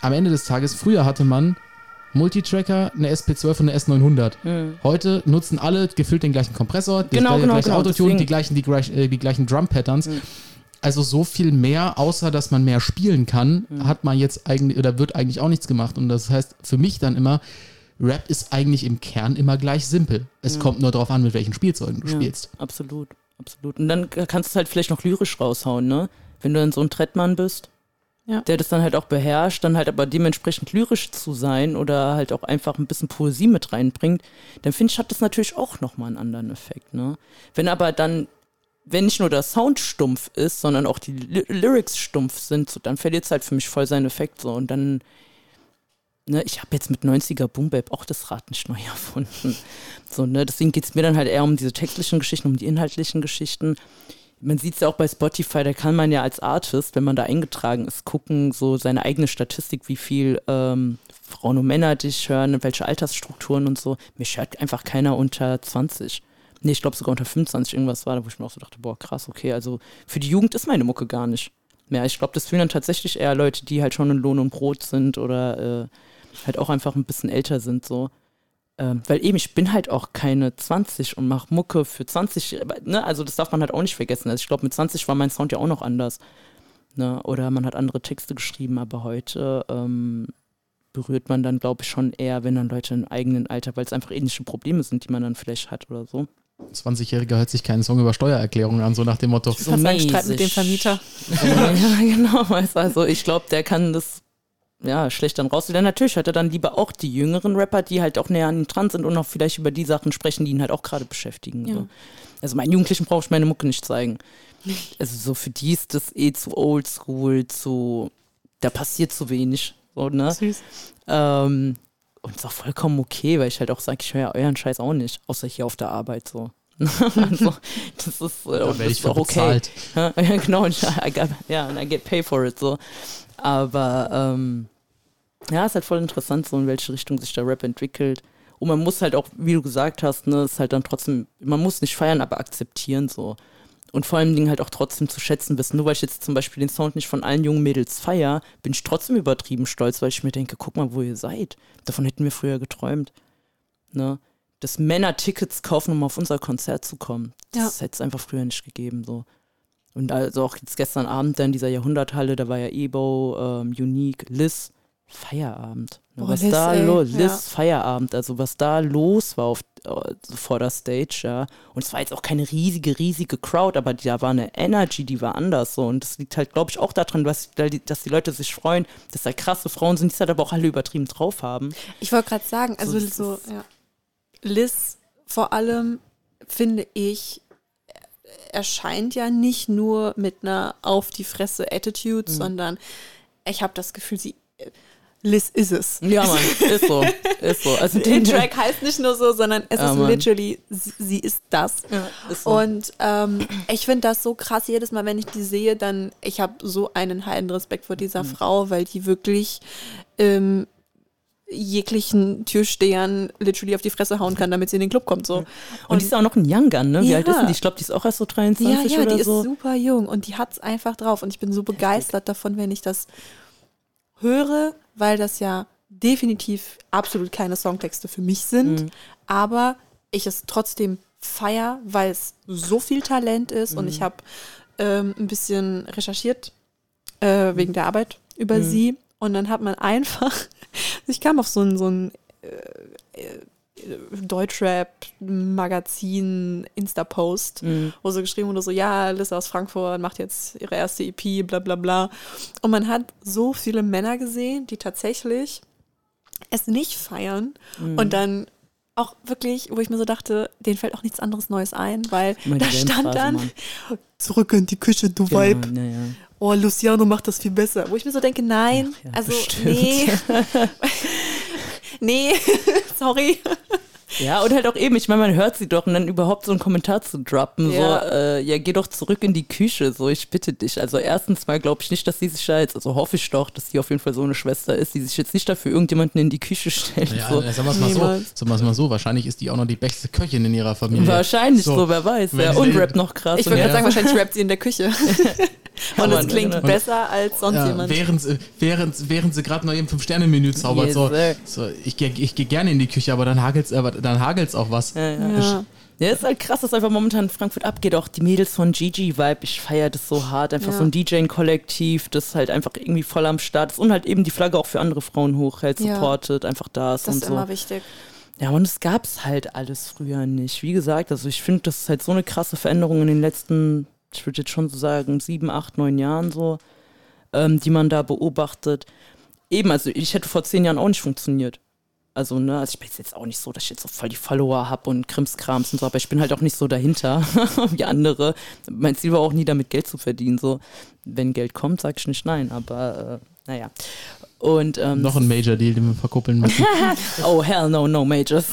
Am Ende des Tages, früher hatte man Multitracker, eine SP12 und eine S900. Mhm. Heute nutzen alle gefüllt den gleichen Kompressor, genau, das genau, gleiche genau, Autotune, die gleichen, die, äh, die gleichen Drum-Patterns. Mhm. Also so viel mehr, außer dass man mehr spielen kann, mhm. hat man jetzt eigentlich oder wird eigentlich auch nichts gemacht. Und das heißt für mich dann immer, Rap ist eigentlich im Kern immer gleich simpel. Es mhm. kommt nur darauf an, mit welchen Spielzeugen du ja, spielst. Absolut, absolut. Und dann kannst du es halt vielleicht noch lyrisch raushauen, ne? Wenn du dann so ein Trettmann bist, Ja. der das dann halt auch beherrscht, dann halt aber dementsprechend lyrisch zu sein oder halt auch einfach ein bisschen Poesie mit reinbringt, dann finde ich, hat das natürlich auch nochmal einen anderen Effekt. Ne? Wenn aber dann, wenn nicht nur der Sound stumpf ist, sondern auch die Ly Lyrics stumpf sind, so, dann verliert es halt für mich voll seinen Effekt so und dann Ne, ich habe jetzt mit 90er Boom auch das Rad nicht neu (laughs) erfunden. So, ne, deswegen geht es mir dann halt eher um diese textlichen Geschichten, um die inhaltlichen Geschichten man sieht es ja auch bei Spotify, da kann man ja als Artist, wenn man da eingetragen ist, gucken, so seine eigene Statistik, wie viel ähm, Frauen und Männer dich hören, welche Altersstrukturen und so. Mich hört einfach keiner unter 20. Nee, ich glaube sogar unter 25 irgendwas war, wo ich mir auch so dachte, boah, krass, okay, also für die Jugend ist meine Mucke gar nicht mehr. Ich glaube, das fühlen dann tatsächlich eher Leute, die halt schon in Lohn und Brot sind oder äh, halt auch einfach ein bisschen älter sind, so. Ähm, weil eben, ich bin halt auch keine 20 und mache Mucke für 20, ne? also das darf man halt auch nicht vergessen. Also ich glaube, mit 20 war mein Sound ja auch noch anders. Ne? Oder man hat andere Texte geschrieben, aber heute ähm, berührt man dann, glaube ich, schon eher, wenn dann Leute im eigenen Alter, weil es einfach ähnliche Probleme sind, die man dann vielleicht hat oder so. 20-Jähriger hört sich keinen Song über Steuererklärungen an, so nach dem Motto. So ein Streit mit dem Vermieter. (laughs) ja, genau. Also ich glaube, der kann das ja, schlecht dann raus. Denn natürlich hat er dann lieber auch die jüngeren Rapper, die halt auch näher an ihm dran sind und auch vielleicht über die Sachen sprechen, die ihn halt auch gerade beschäftigen. Ja. So. Also meinen Jugendlichen brauche ich meine Mucke nicht zeigen. (laughs) Also so für die ist das eh zu oldschool, zu, da passiert zu wenig. So, ne? Süß. Ähm, und ist auch vollkommen okay, weil ich halt auch sage, ich höre ja euren Scheiß auch nicht, außer hier auf der Arbeit so. (laughs) also, das ist, äh, Da das werde ich ist auch okay. Ja, (laughs) ja, genau. (laughs) Und I got, ja, and I get paid for it, so. Aber, ähm, ja, ist halt voll interessant, so in welche Richtung sich der Rap entwickelt. Und man muss halt auch, wie du gesagt hast, ne, ist halt dann trotzdem, man muss nicht feiern, aber akzeptieren, so. Und vor allen Dingen halt auch trotzdem zu schätzen wissen. Nur weil ich jetzt zum Beispiel den Sound nicht von allen jungen Mädels feier, bin ich trotzdem übertrieben stolz, weil ich mir denke, guck mal, wo ihr seid. Davon hätten wir früher geträumt. Ne? Dass Männer Tickets kaufen, um auf unser Konzert zu kommen. Das hätte es einfach früher nicht gegeben. So. Und also auch jetzt gestern Abend da in dieser Jahrhunderthalle, da war ja Ebo, ähm, Unique, Liz, Feierabend. Ne, Boah, was Liz, da los, Liz, ja. Feierabend, also was da los war auf, äh, vor der Stage, ja. Und es war jetzt auch keine riesige, riesige Crowd, aber da war eine Energy, die war anders so. Und das liegt halt, glaube ich, auch daran, dass, dass die Leute sich freuen, dass da krasse Frauen sind, die es halt aber auch alle übertrieben drauf haben. Ich wollte gerade sagen, also So, so, ja. Liz vor allem finde ich erscheint ja nicht nur mit einer auf die Fresse Attitude, Mhm. sondern ich habe das Gefühl, sie Liz ist es. Ja, Mann, ist so, ist so. Also (laughs) Der Track heißt nicht nur so, sondern es Ja, ist Mann. literally, sie, sie ist das. Ja, ist so. Und ähm, ich finde das so krass, jedes Mal, wenn ich die sehe, dann, ich habe so einen heilen Respekt vor dieser Mhm. Frau, weil die wirklich ähm, jeglichen Türstehern literally auf die Fresse hauen kann, damit sie in den Club kommt. So. Und, die ist auch noch ein Young Gun, ne? Wie Ja. alt ist denn die? Ich glaube, die ist auch erst so 23 Ja, ja, oder die so. ist super jung und die hat es einfach drauf. Und ich bin so begeistert davon, wenn ich das höre, weil das ja definitiv absolut keine Songtexte für mich sind, Mhm. aber ich es trotzdem feier, weil es so viel Talent ist und Mhm. ich habe ähm, ein bisschen recherchiert äh, Mhm. wegen der Arbeit über sie und dann hat man einfach, (laughs) ich kam auf so ein, so ein äh, äh, Deutschrap-Magazin, Insta-Post, Mhm. wo so geschrieben wurde, so, ja, Liz aus Frankfurt macht jetzt ihre erste EP, bla bla bla. Und man hat so viele Männer gesehen, die tatsächlich es nicht feiern Mhm. und dann auch wirklich, wo ich mir so dachte, denen fällt auch nichts anderes Neues ein, weil da stand dann, Mann. zurück in die Küche, du Genau, Weib. ja. Oh, Luciano macht das viel besser. Wo ich mir so denke, nein, Ach ja, also bestimmt. nee. (laughs) (laughs) nee, (laughs) sorry. Ja, und halt auch eben, ich meine, man hört sie doch und dann überhaupt so einen Kommentar zu droppen, Ja. so, äh, ja, geh doch zurück in die Küche, so, ich bitte dich. Also erstens mal glaube ich nicht, dass sie sich da jetzt, also hoffe ich doch, dass sie auf jeden Fall so eine Schwester ist, die sich jetzt nicht dafür irgendjemanden in die Küche stellt. Ja, so. sagen wir es mal so. Niemals. Sagen wir es mal so. Wahrscheinlich ist die auch noch die beste Köchin in ihrer Familie. Wahrscheinlich so, wer weiß. Ja, und Rap noch krass. Ich würde und gerade sagen, wahrscheinlich rappt sie in der Küche. (laughs) Und es klingt genau. besser als sonst Ja, jemand. während, sie- während, während sie gerade noch im Fünf-Sterne-Menü zaubert. Yes, so, so, ich gehe ich geh gerne in die Küche, aber dann hagelt's, aber dann hagelt's auch was. Ja, ja. Ja. Ja, ist halt krass, dass einfach momentan in Frankfurt abgeht. Auch die Mädels von Gigi Vibe, ich feiere das so hart. Einfach Ja. so ein DJ-Kollektiv, das halt einfach irgendwie voll am Start ist und halt eben die Flagge auch für andere Frauen hochhält, Ja. supportet, einfach da ist Das und ist so. immer wichtig. Ja, und es gab's halt alles früher nicht. Wie gesagt, also ich finde, das ist halt so eine krasse Veränderung in den letzten, ich würde jetzt schon so sagen, sieben, acht, neun Jahren so. ähm, die man da beobachtet. Eben, also ich hätte vor zehn Jahren auch nicht funktioniert. Also, ne, also ich bin jetzt auch nicht so, dass ich jetzt so voll die Follower habe und Krimskrams und so, aber ich bin halt auch nicht so dahinter (laughs) wie andere. Mein Ziel war auch nie damit Geld zu verdienen. So, wenn Geld kommt, sag ich nicht nein, aber äh, naja. Und, ähm, Noch ein Major Deal, den wir verkuppeln müssen. (laughs) oh, hell no, no Majors.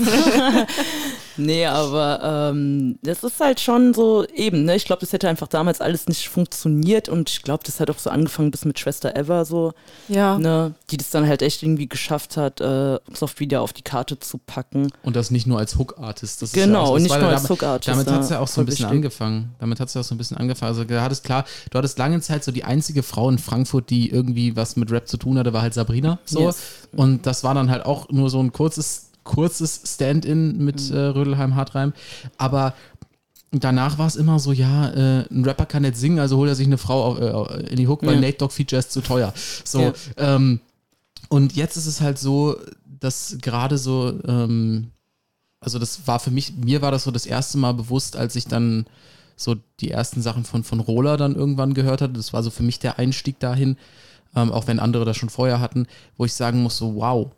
(laughs) nee, aber ähm, das ist halt schon so eben, ne? Ich glaube, das hätte einfach damals alles nicht funktioniert und ich glaube, das hat auch so angefangen bis mit Schwester Eva so, Ja. ne? Die das dann halt echt irgendwie geschafft hat, äh, Soft wieder auf die Karte zu packen. Und das nicht nur als Hook-Artist. Das ist Genau, ja auch, und nicht nur als Hook-Artist, Damit ja, hat es ja auch so ein bisschen wichtig. angefangen. Damit hat es ja auch so ein bisschen angefangen. Also du hattest klar, du hattest lange Zeit so die einzige Frau in Frankfurt, die irgendwie was mit Rap zu tun hatte, war halt Sabrina. So. Yes. Und das war dann halt auch nur so ein kurzes, kurzes Stand-in mit Mhm. äh, Rödelheim Hartreim. Aber danach war es immer so, ja, äh, ein Rapper kann nicht singen, also holt er sich eine Frau auf, äh, in die Hook, weil Ja. Nate Dogg Feature ist zu teuer. So, Ja. ähm, und jetzt ist es halt so, dass gerade so, ähm, also das war für mich, mir war das so das erste Mal bewusst, als ich dann so die ersten Sachen von, von Roller dann irgendwann gehört hatte. Das war so für mich der Einstieg dahin, ähm, auch wenn andere das schon vorher hatten, wo ich sagen muss, so wow.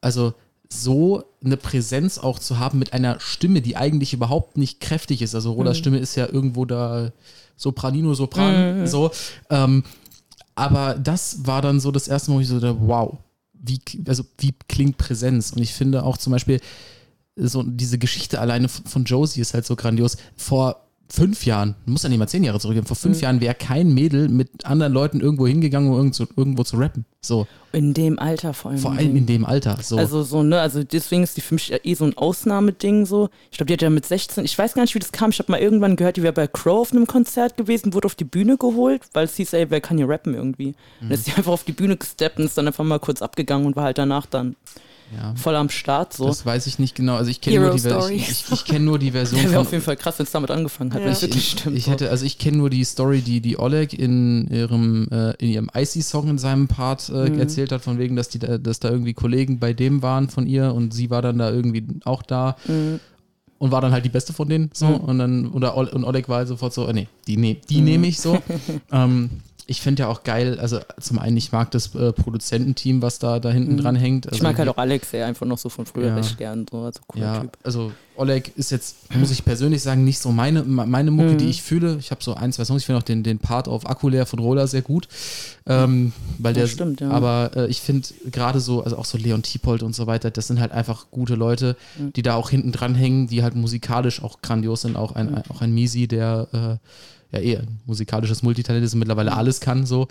Also so eine Präsenz auch zu haben mit einer Stimme, die eigentlich überhaupt nicht kräftig ist. Also Rollers Stimme ist ja irgendwo da Sopranino, Sopran, so. Ähm, aber das war dann so das erste Mal, wo ich so dachte, wow, wie, also wie klingt Präsenz? Und ich finde auch zum Beispiel, so diese Geschichte alleine von von Josie ist halt so grandios. Vor fünf Jahren, muss ja nicht mal zehn Jahre zurückgehen, vor fünf Jahren wäre kein Mädel mit anderen Leuten irgendwo hingegangen, um irgendwo, irgendwo zu rappen. So, In dem Alter vor allem. vor allem in dem Alter. So. Also so, ne, also deswegen ist die für mich eh so ein Ausnahmeding so. Ich glaube, die hat ja mit 16, ich weiß gar nicht, wie das kam. Ich habe mal irgendwann gehört, die wäre bei Crow auf einem Konzert gewesen, wurde auf die Bühne geholt, weil es hieß, ey, wer kann hier rappen irgendwie. Und dann ist sie (laughs) einfach auf die Bühne gesteppt und ist dann einfach mal kurz abgegangen und war halt danach dann ja. voll am Start so. Das weiß ich nicht genau. Also ich kenne nur, die ich, ich, ich kenn nur die Version Der wäre auf jeden Fall krass, wenn es damit angefangen hat, Ja. wirklich ich, stimmt. ich hätte, also ich kenne nur die Story, die die Oleg in ihrem äh, in ihrem Icy-Song in seinem Part äh, Mhm. erzählt hat, von wegen, dass die da, dass da irgendwie Kollegen bei dem waren von ihr und sie war dann da irgendwie auch da Mhm. und war dann halt die beste von denen so Mhm. und dann oder und Oleg war halt sofort so, äh, nee, die ne, die nehme ich so. (laughs) ähm, ich finde ja auch geil, also zum einen, ich mag das äh, Produzententeam, was da, da hinten Mhm. dran hängt. Also ich mag halt auch Alex sehr einfach noch so von früher Ja. recht gern, so, also cooler ja, Typ. also Oleg ist jetzt, muss ich persönlich sagen, nicht so meine, meine Mucke, Mhm. die ich fühle. Ich habe so ein, zwei Songs, ich finde auch den, den Part auf Akku leer von Roller sehr gut. Ähm, weil Ja, der, stimmt, ja. Aber äh, ich finde gerade so, also auch so Leon Tiepold und so weiter, das sind halt einfach gute Leute, Mhm. die da auch hinten dran hängen, die halt musikalisch auch grandios sind. Auch ein, Mhm. auch ein Misi, der äh, ja eh musikalisches Multitalent ist und mittlerweile Mhm. alles kann, so.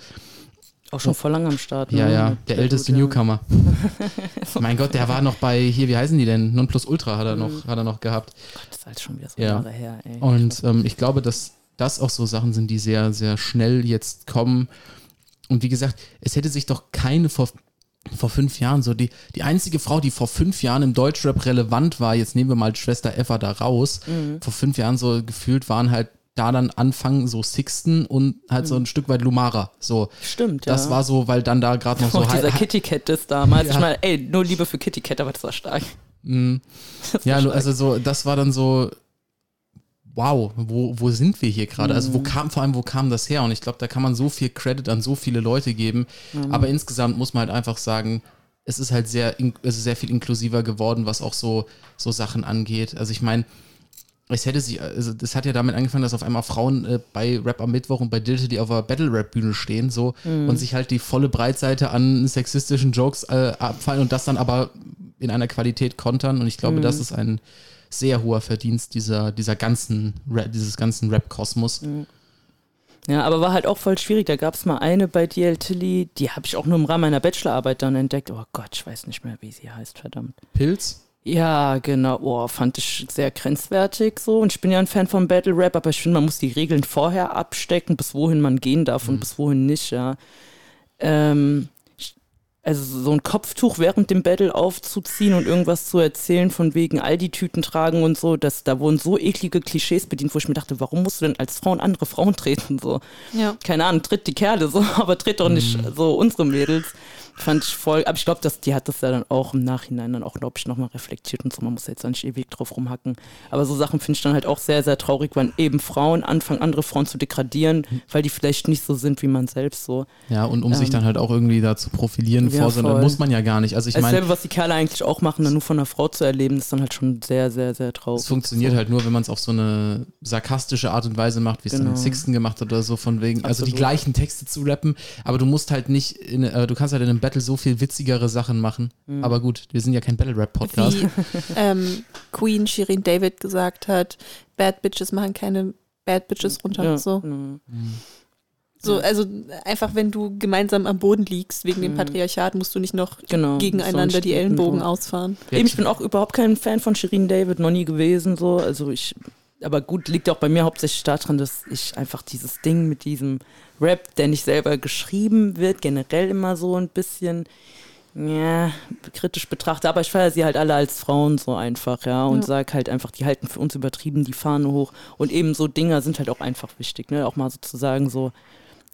Auch schon voll lang am Start. Ja, ne? ja, Mit der älteste Gute- Newcomer. (laughs) mein Gott, der war noch bei, hier, wie heißen die denn? Nonplus Ultra hat er Mhm. noch, hat er noch gehabt. Gott, das ist halt schon wieder so Ja. Jahre her, ey. Und ähm, ich glaube, dass das auch so Sachen sind, die sehr, sehr schnell jetzt kommen. Und wie gesagt, es hätte sich doch keine vor, vor fünf Jahren so, die, die einzige Frau, die vor fünf Jahren im Deutschrap relevant war, jetzt nehmen wir mal Schwester Eva da raus, Mhm. vor fünf Jahren so gefühlt waren halt da dann Anfang so Sixten und halt so ein Stück weit Lumara. So, Stimmt, Mhm. ja. das war so, weil dann da gerade noch (laughs) so Auch dieser Kitty Cat ist damals. (laughs) Ja. Ich meine, ey, nur Liebe für Kitty Cat, aber das war stark. Mm. (laughs) Das Ja, stark. also so, das war dann so, wow, wo, wo sind wir hier gerade? Also wo kam, vor allem, wo kam das her? Und ich glaube, da kann man so viel Credit an so viele Leute geben. Aber insgesamt muss man halt einfach sagen, es ist halt sehr, also sehr viel inklusiver geworden, was auch so, so Sachen angeht. Also ich meine, es hätte sich, also das hat ja damit angefangen, dass auf einmal Frauen äh, bei Rap am Mittwoch und bei Dilte, die auf der Battle-Rap-Bühne stehen, so und sich halt die volle Breitseite an sexistischen Jokes äh, abfallen und das dann aber in einer Qualität kontern. Und ich glaube, das ist ein sehr hoher Verdienst dieser, dieser ganzen Rap, dieses ganzen Rap-Kosmos. Ja, aber war halt auch voll schwierig. Da gab es mal eine bei DL Tilly, die habe ich auch nur im Rahmen meiner Bachelorarbeit dann entdeckt. Oh Gott, ich weiß nicht mehr, wie sie heißt, verdammt. Pilz? Ja, genau. Oh, fand ich sehr grenzwertig so. Und ich bin ja ein Fan von Battle Rap, aber ich finde, man muss die Regeln vorher abstecken, bis wohin man gehen darf und bis wohin nicht, ja. Ähm, also so ein Kopftuch während dem Battle aufzuziehen und irgendwas zu erzählen von wegen Aldi-Tüten tragen und so, dass da wurden so eklige Klischees bedient, wo ich mir dachte, warum musst du denn als Frau in andere Frauen treten? So Ja. keine Ahnung, tritt die Kerle so, (laughs) aber tritt doch nicht so unsere Mädels. Fand ich voll, aber ich glaube, dass die hat das ja dann auch im Nachhinein dann auch, glaube ich, nochmal reflektiert und so. Man muss jetzt da nicht ewig drauf rumhacken. Aber so Sachen finde ich dann halt auch sehr, sehr traurig, wenn eben Frauen anfangen, andere Frauen zu degradieren, weil die vielleicht nicht so sind wie man selbst so. Ja, und um ähm, sich dann halt auch irgendwie da zu profilieren ja, vor so muss man ja gar nicht. Also ich meine. Dasselbe, was die Kerle eigentlich auch machen, dann nur von einer Frau zu erleben, ist dann halt schon sehr, sehr, sehr traurig. Es funktioniert so. halt nur, wenn man es auf so eine sarkastische Art und Weise macht, wie es genau. dann Sixten gemacht hat oder so, von wegen, Absolut. also die gleichen Texte zu rappen, aber du musst halt nicht, in, äh, du kannst halt in einem Battle so viel witzigere Sachen machen. Mhm. Aber gut, wir sind ja kein Battle-Rap-Podcast. Wie (laughs) ähm, Queen Shirin David gesagt hat, Bad Bitches machen keine Bad Bitches runter. Ja. So. Mhm. So, also einfach, wenn du gemeinsam am Boden liegst wegen dem mhm. Patriarchat, musst du nicht noch genau, gegeneinander die Ellenbogen ausfahren. Eben, ich bin auch überhaupt kein Fan von Shirin David, noch nie gewesen. So. Also ich aber gut, liegt auch bei mir hauptsächlich daran, dass ich einfach dieses Ding mit diesem Rap, der nicht selber geschrieben wird, generell immer so ein bisschen ja, kritisch betrachte. Aber ich feiere sie halt alle als Frauen so einfach, ja. Und ja. sag halt einfach, die halten für uns übertrieben die Fahne hoch. Und eben so Dinger sind halt auch einfach wichtig, ne? Auch mal sozusagen so,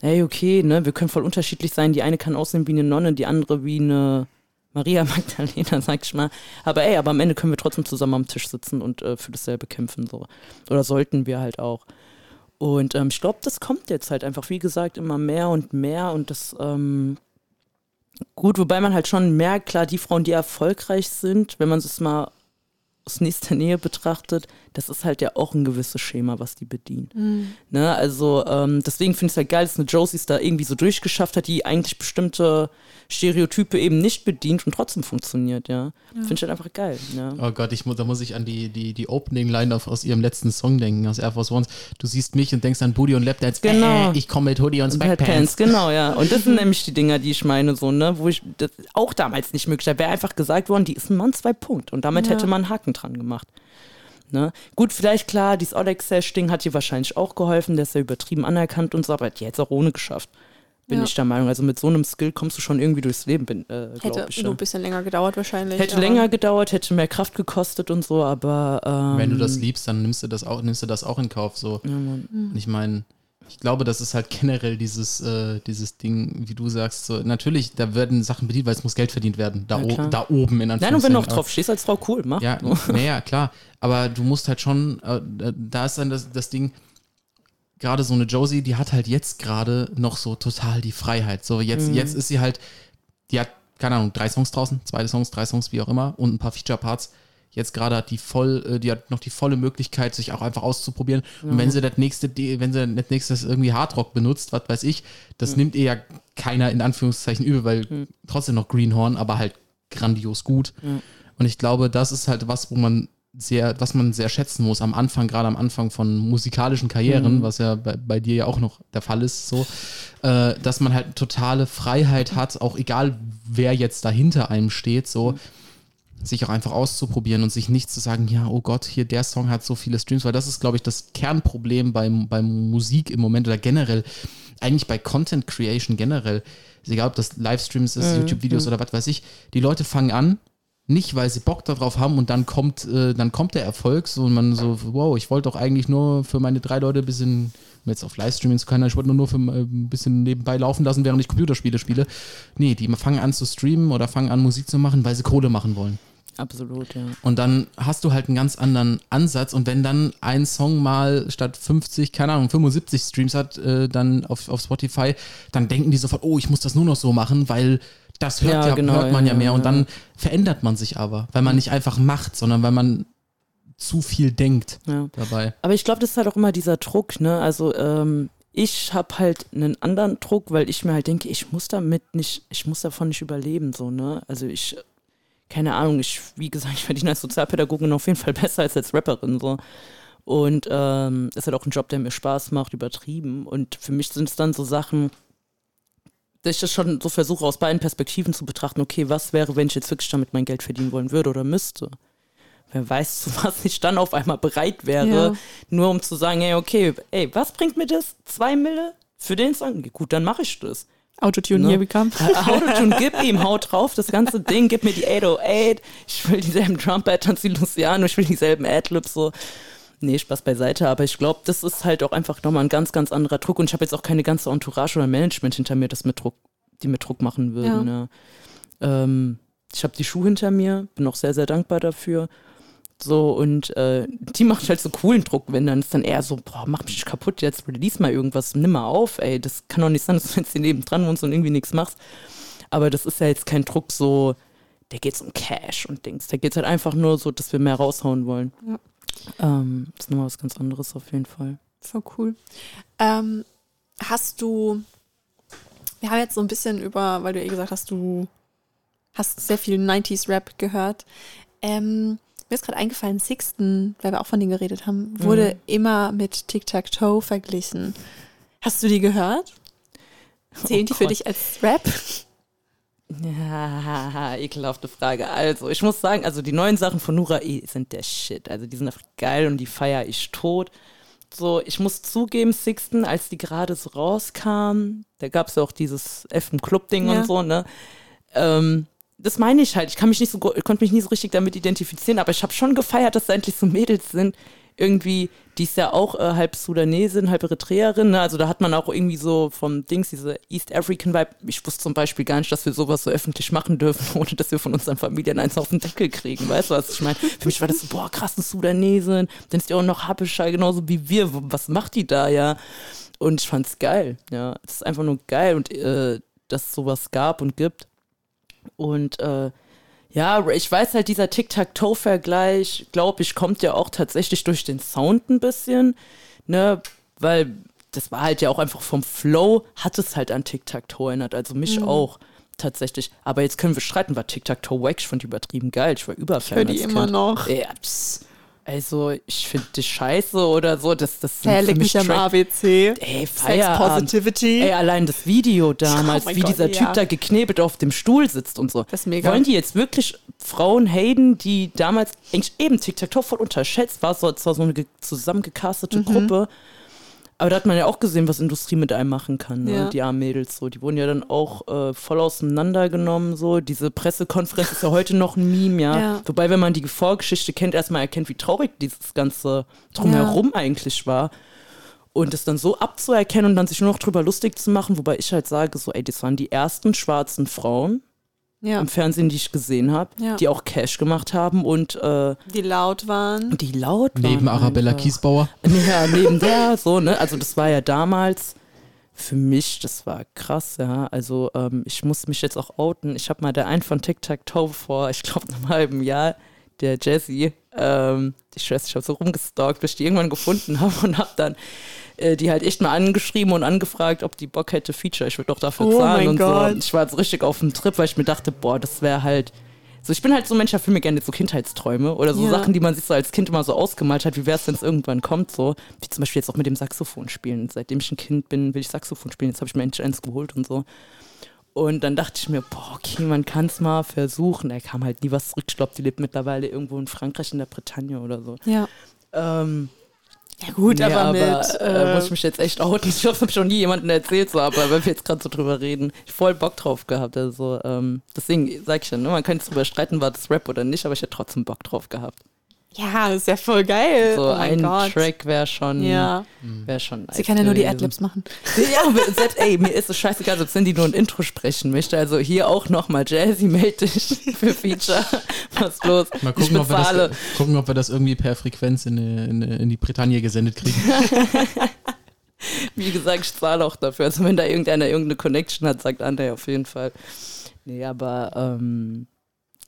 hey, okay, ne, wir können voll unterschiedlich sein. Die eine kann aussehen wie eine Nonne, die andere wie eine Maria Magdalena, (laughs) sag ich mal. Aber ey, aber am Ende können wir trotzdem zusammen am Tisch sitzen und äh, für dasselbe kämpfen. So. Oder sollten wir halt auch. Und ähm, ich glaube, das kommt jetzt halt einfach, wie gesagt, immer mehr und mehr. Und das, ähm, gut, wobei man halt schon merkt, klar, die Frauen, die erfolgreich sind, wenn man es mal aus nächster Nähe betrachtet, das ist halt ja auch ein gewisses Schema, was die bedienen. Mhm. Ne, also ähm, deswegen finde ich es halt geil, dass eine Josie es da irgendwie so durchgeschafft hat, die eigentlich bestimmte Stereotype eben nicht bedient und trotzdem funktioniert, ja. ja. Finde ich halt einfach geil. Ja. Oh Gott, ich, da muss ich an die, die, die Opening-Line aus ihrem letzten Song denken, aus Air Force Ones. Du siehst mich und denkst an Booty und Lapdance. Genau. Äh, ich komme mit Hoodie und Sweatpants. Genau, ja. (laughs) Und das sind nämlich die Dinger, die ich meine, so, ne, wo ich das auch damals nicht möglich wäre einfach gesagt worden, die ist ein Mann, zwei Punkt. Und damit ja. hätte man einen Haken dran gemacht. Ne? Gut, vielleicht klar, dieses Odex-Ding hat ihr wahrscheinlich auch geholfen, der ist ja übertrieben anerkannt und so, aber die hätte es auch ohne geschafft bin ja. ich der Meinung. Also mit so einem Skill kommst du schon irgendwie durchs Leben, bin, äh, Hätte ich, nur ein bisschen länger gedauert wahrscheinlich. Hätte länger gedauert, hätte mehr Kraft gekostet und so, aber ähm, Wenn du das liebst, dann nimmst du das auch, nimmst du das auch in Kauf. So. Ja, mhm. Ich meine, ich glaube, das ist halt generell dieses, äh, dieses Ding, wie du sagst, so, natürlich, da werden Sachen bedient, weil es muss Geld verdient werden. Da, ja, da oben in Nein, und wenn du noch drauf stehst als Frau, cool, mach. Ja, naja, klar. Aber du musst halt schon, äh, da ist dann das, das Ding, gerade so eine Josie, die hat halt jetzt gerade noch so total die Freiheit. So, jetzt, mhm. jetzt ist sie halt, die hat, keine Ahnung, drei Songs draußen, zwei Songs, drei Songs, wie auch immer, und ein paar Feature-Parts. Jetzt gerade hat die voll, äh, die hat noch die volle Möglichkeit, sich auch einfach auszuprobieren. Mhm. Und wenn sie das nächste, wenn sie das nächste irgendwie Hardrock benutzt, was weiß ich, das mhm. nimmt ihr ja keiner in Anführungszeichen übel, weil mhm. trotzdem noch Greenhorn, aber halt grandios gut. Und ich glaube, das ist halt was, wo man sehr, was man sehr schätzen muss am Anfang, gerade am Anfang von musikalischen Karrieren, mhm. was ja bei, bei, dir ja auch noch der Fall ist, so, äh, dass man halt totale Freiheit hat, auch egal wer jetzt dahinter einem steht, so. Sich auch einfach auszuprobieren und sich nicht zu sagen, ja, oh Gott, hier der Song hat so viele Streams, weil das ist, glaube ich, das Kernproblem beim, beim Musik im Moment oder generell, eigentlich bei Content Creation generell, ist egal ob das Livestreams ist, mhm. YouTube-Videos mhm. oder was weiß ich, die Leute fangen an, nicht, weil sie Bock darauf haben und dann kommt, äh, dann kommt der Erfolg, so und man so, wow, ich wollte doch eigentlich nur für meine drei Leute ein bisschen, um jetzt auf Livestreaming zu können, ich wollte nur, nur für äh, ein bisschen nebenbei laufen lassen, während ich Computerspiele spiele. Nee, die fangen an zu streamen oder fangen an Musik zu machen, weil sie Kohle machen wollen. Absolut, ja. Und dann hast du halt einen ganz anderen Ansatz. Und wenn dann ein Song mal statt 50, keine Ahnung, 75 Streams hat, äh, dann auf, auf Spotify, dann denken die sofort, oh, ich muss das nur noch so machen, weil das hört, ja, ja genau, hört man ja, ja mehr. Und dann verändert man sich aber, weil man nicht einfach macht, sondern weil man zu viel denkt dabei. Aber ich glaube, das ist halt auch immer dieser Druck, ne? Also, ähm, ich habe halt einen anderen Druck, weil ich mir halt denke, ich muss damit nicht, ich muss davon nicht überleben, so, ne? Also ich, keine Ahnung, ich, wie gesagt, (laughs) ich verdiene als Sozialpädagogin auf jeden Fall besser als als Rapperin, so. Und ähm, ist halt auch ein Job, der mir Spaß macht, übertrieben. Und für mich sind es dann so Sachen, dass ich das schon so versuche, aus beiden Perspektiven zu betrachten, okay, was wäre, wenn ich jetzt wirklich damit mein Geld verdienen wollen würde oder müsste? Wer weiß, zu (laughs) was ich dann auf einmal bereit wäre, ja. nur um zu sagen, hey, okay, ey, was bringt mir das? Zwei Mille für den Song? Gut, dann mache ich das. Autotune, ne? here we come. (laughs) Autotune, gib ihm, haut drauf, das ganze Ding, gib mir die 808, ich will dieselben Drum-Patterns wie Luciano, ich will dieselben Adlibs, so. Nee, Spaß beiseite, aber ich glaube, das ist halt auch einfach nochmal ein ganz, ganz anderer Druck und ich habe jetzt auch keine ganze Entourage oder Management hinter mir, das mit Druck die mir Druck machen würden. Ja. ja. Ähm, ich habe die Schuhe hinter mir, bin auch sehr, sehr dankbar dafür. So, und äh, die macht halt so coolen Druck, wenn dann ist dann eher so, boah, mach mich kaputt, jetzt release mal irgendwas, nimm mal auf, ey, das kann doch nicht sein, (laughs) dass du jetzt hier neben dran wohnst und irgendwie nichts machst. Aber das ist ja jetzt kein Druck so, der geht um Cash und Dings. Da geht es halt einfach nur so, dass wir mehr raushauen wollen. Ja. Ähm, das ist nochmal was ganz anderes auf jeden Fall. Voll cool. Ähm, hast du, wir haben jetzt so ein bisschen über, weil du eh gesagt hast, du hast sehr viel 90s Rap gehört. Ähm, mir ist gerade eingefallen, Sixten, weil wir auch von denen geredet haben, wurde mhm. immer mit Tic-Tac-Toe verglichen. Hast du die gehört? Zählen oh die für dich als Rap? Ja, ekelhafte Frage. Also, ich muss sagen, also die neuen Sachen von Nura E sind der Shit. Also, die sind einfach geil und die feier ich tot. So, ich muss zugeben, Sixten, als die gerade so rauskam, da gab es ja auch dieses F Club-Ding ja. und so, ne? Ähm, das meine ich halt. Ich kann mich nicht so, konnte mich nie so richtig damit identifizieren, aber ich habe schon gefeiert, dass da endlich so Mädels sind. Irgendwie, die ist ja auch äh, halb Sudanesin, halb Eritreerin. Ne? Also da hat man auch irgendwie so vom Dings, diese East African Vibe. Ich wusste zum Beispiel gar nicht, dass wir sowas so öffentlich machen dürfen, (laughs) ohne dass wir von unseren Familien eins auf den Deckel kriegen. Weißt du, was ich meine? Für mich war das so, boah, krass, eine Sudanesin. Dann ist die auch noch Habischer, genauso wie wir. Was macht die da, ja? Und ich fand's geil, ja. Es ist einfach nur geil und äh, dass es sowas gab und gibt. Und äh, ja, ich weiß halt, dieser Tic-Tac-Toe-Vergleich, glaube ich, kommt ja auch tatsächlich durch den Sound ein bisschen, ne, weil das war halt ja auch einfach vom Flow, hat es halt an Tic-Tac-Toe erinnert, also mich mhm. auch tatsächlich. Aber jetzt können wir streiten, war Tic-Tac-Toe wack, ich fand die übertrieben geil, ich war überfan. Ich höre die immer noch. Ja, pss. Also, ich finde die scheiße oder so. Das, das hey, leg mich am ABC. Ey, Sex Positivity. Ey, allein das Video (laughs) damals, oh wie Gott, dieser ja. Typ da geknebelt auf dem Stuhl sitzt und so. Das ist mega. Wollen die jetzt wirklich Frauen haten, die damals eigentlich eben Tic-Tac-Toe voll unterschätzt war? So, zwar so eine zusammengecastete mhm. Gruppe. Aber da hat man ja auch gesehen, was Industrie mit einem machen kann, ne? ja. die armen Mädels so. Die wurden ja dann auch äh, voll auseinandergenommen, so. Diese Pressekonferenz ist ja heute noch ein Meme, ja? ja. Wobei, wenn man die Vorgeschichte kennt, erstmal erkennt, wie traurig dieses ganze Drumherum ja. eigentlich war. Und es dann so abzuerkennen und dann sich nur noch drüber lustig zu machen, wobei ich halt sage, so, ey, das waren die ersten schwarzen Frauen, ja. im Fernsehen, die ich gesehen habe, ja. die auch Cash gemacht haben und äh, die laut waren. Die laut waren. Neben Arabella einfach. Kiesbauer. Ja, neben (laughs) der, so, ne? Also das war ja damals für mich, das war krass, ja. Also ähm, ich muss mich jetzt auch outen. Ich habe mal der einen von Tic Tac Toe vor, ich glaube, einem halben Jahr, der Jesse, ähm, ich weiß, ich habe so rumgestalkt, bis ich die irgendwann gefunden habe und habe dann äh, die halt echt mal angeschrieben und angefragt, ob die Bock hätte, Feature. Ich würde doch dafür oh zahlen und Gott. so. Ich war jetzt richtig auf dem Trip, weil ich mir dachte, boah, das wäre halt. So, ich bin halt so ein Mensch, der für mir gerne so Kindheitsträume oder so ja. Sachen, die man sich so als Kind immer so ausgemalt hat, wie wäre es, wenn es irgendwann kommt, so. Wie zum Beispiel jetzt auch mit dem Saxophon spielen. Seitdem ich ein Kind bin, will ich Saxophon spielen. Jetzt habe ich mir endlich eins geholt und so. Und dann dachte ich mir, boah, okay, man kann es mal versuchen. Da kam halt nie was zurück. Ich glaube, die lebt mittlerweile irgendwo in Frankreich, in der Bretagne oder so. Ja. Ähm, ja gut, nee, aber, aber mit... Äh, muss ich mich jetzt echt outen. Ich hoffe, ich schon nie jemandem erzählt, so, aber wenn wir jetzt gerade so drüber reden, ich voll Bock drauf gehabt. Also ähm, deswegen sage ich ja, ne, man kann jetzt drüber streiten, war das Rap oder nicht, aber ich hätte trotzdem Bock drauf gehabt. Ja, ist ja voll geil. So oh ein Gott. Track wäre schon, ja. wär schon Sie kann ja nur die Adlibs machen. Ja, aber selbst, ey, mir ist es scheißegal, ob Cindy nur ein Intro sprechen möchte. Also hier auch nochmal Jazzy, melde dich für Feature. Was los? Mal gucken ob, das, gucken, ob wir das, irgendwie per Frequenz in, in, in die Bretagne gesendet kriegen. (laughs) Wie gesagt, ich zahle auch dafür. Also wenn da irgendeiner irgendeine Connection hat, sagt André auf jeden Fall. Nee, aber ähm,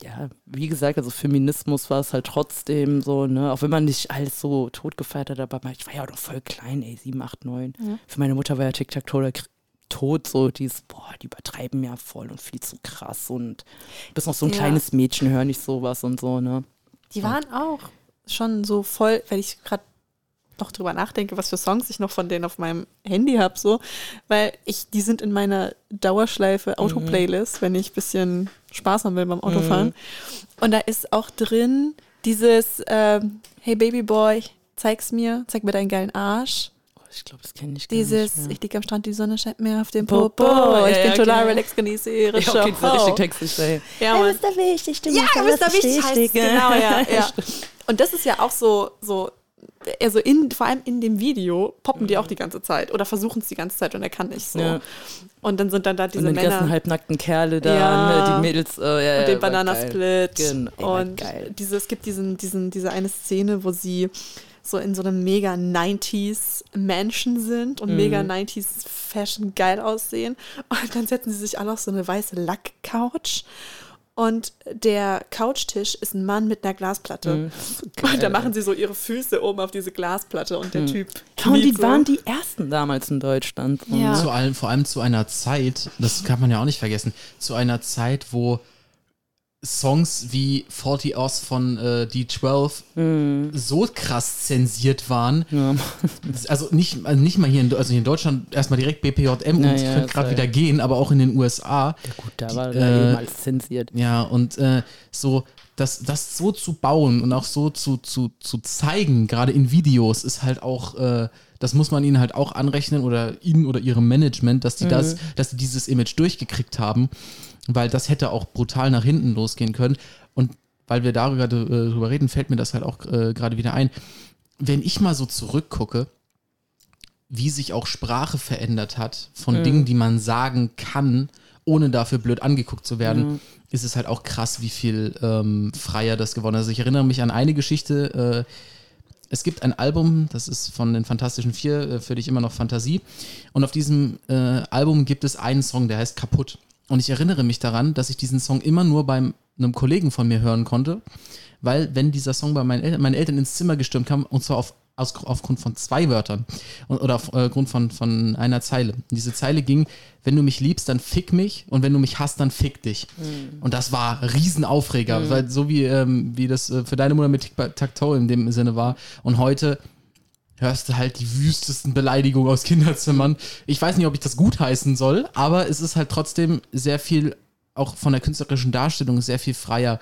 ja, wie gesagt, also Feminismus war es halt trotzdem so, ne, auch wenn man nicht alles so tot gefeiert hat, aber ich war ja auch noch voll klein, ey, sieben, acht, neun. Ja. Für meine Mutter war ja Tic-Tac-Toe tot, so dieses, boah, die übertreiben ja voll und viel zu krass und du bist noch so ein ja. kleines Mädchen, hör nicht sowas und so, ne. Die waren auch schon so voll, weil ich gerade noch drüber nachdenke, was für Songs ich noch von denen auf meinem Handy habe, so, weil ich, die sind in meiner Dauerschleife. Auto-Playlist, mhm. wenn ich ein bisschen Spaß haben will beim Autofahren. Mhm. Und da ist auch drin dieses ähm, Hey Babyboy, zeig's mir, zeig mir deinen geilen Arsch. Oh, ich glaube, das kenne ich gar Dieses, nicht ich liege am Strand, die Sonne scheint mir auf dem Popo. Ja, ich ja, bin ja, total okay. relaxed, genieße ihre ja, okay, Show. richtig textlich. Ja, ja hey, Mr. Wichtig, du ja, Mr. Wichtig heißt genau, ja. (laughs) ja. Und das ist ja auch so, so also in, vor allem in dem Video poppen die auch die ganze Zeit oder versuchen es die ganze Zeit und er kann nicht so. Ja. Und dann sind dann da diese und dann die ganzen Männer halbnackten Kerle da, Ja. ne, die Mädels, äh, ja, und den Bananasplit. Genau, und diese, es gibt diesen, diesen, diese eine Szene, wo sie so in so einem mega 90s Mansion sind Mhm. und mega 90s Fashion geil aussehen. Und dann setzen sie sich alle auf so eine weiße Lack-Couch. Und der Couchtisch ist ein Mann mit einer Glasplatte. Mhm. (laughs) Und da machen sie so ihre Füße oben auf diese Glasplatte und der Typ. Ja, und die so. waren die ersten damals in Deutschland. Ja. ne? Zu allem, vor allem zu einer Zeit, das kann man ja auch nicht vergessen, zu einer Zeit, wo Songs wie 40 Hours von äh, D12 so krass zensiert waren. Ja. (laughs) Also nicht, also nicht mal hier in, also hier in Deutschland erstmal direkt BPJM Ja, und ja, könnte gerade wieder gehen, aber auch in den USA. Gut, da war Die, äh, alles zensiert. Ja, und äh, so, das, das so zu bauen und auch so zu, zu, zu zeigen, gerade in Videos, ist halt auch, äh, das muss man ihnen halt auch anrechnen oder ihnen oder ihrem Management, dass die das, dass sie dieses Image durchgekriegt haben, weil das hätte auch brutal nach hinten losgehen können. Und weil wir darüber äh, drüber reden, fällt mir das halt auch äh, gerade wieder ein. Wenn ich mal so zurückgucke, wie sich auch Sprache verändert hat von Dingen, die man sagen kann, ohne dafür blöd angeguckt zu werden, ist es halt auch krass, wie viel ähm, freier das geworden ist. Also ich erinnere mich an eine Geschichte. Äh, es gibt ein Album, das ist von den Fantastischen Vier, äh, für dich immer noch Fantasie. Und auf diesem äh, Album gibt es einen Song, der heißt Kaputt. Und ich erinnere mich daran, dass ich diesen Song immer nur bei einem Kollegen von mir hören konnte, weil wenn dieser Song bei meinen Eltern, meine Eltern ins Zimmer gestürmt kam, und zwar auf, aus, aufgrund von zwei Wörtern und, oder aufgrund von, von einer Zeile. Und diese Zeile ging, wenn du mich liebst, dann fick mich und wenn du mich hasst, dann fick dich. Und das war Riesenaufreger, weil so wie, ähm, wie das äh, für deine Mutter mit Tic-Tac-Toe in dem Sinne war. Und heute hörst du halt die wüstesten Beleidigungen aus Kinderzimmern. Ich weiß nicht, ob ich das gutheißen soll, aber es ist halt trotzdem sehr viel, auch von der künstlerischen Darstellung, sehr viel freier.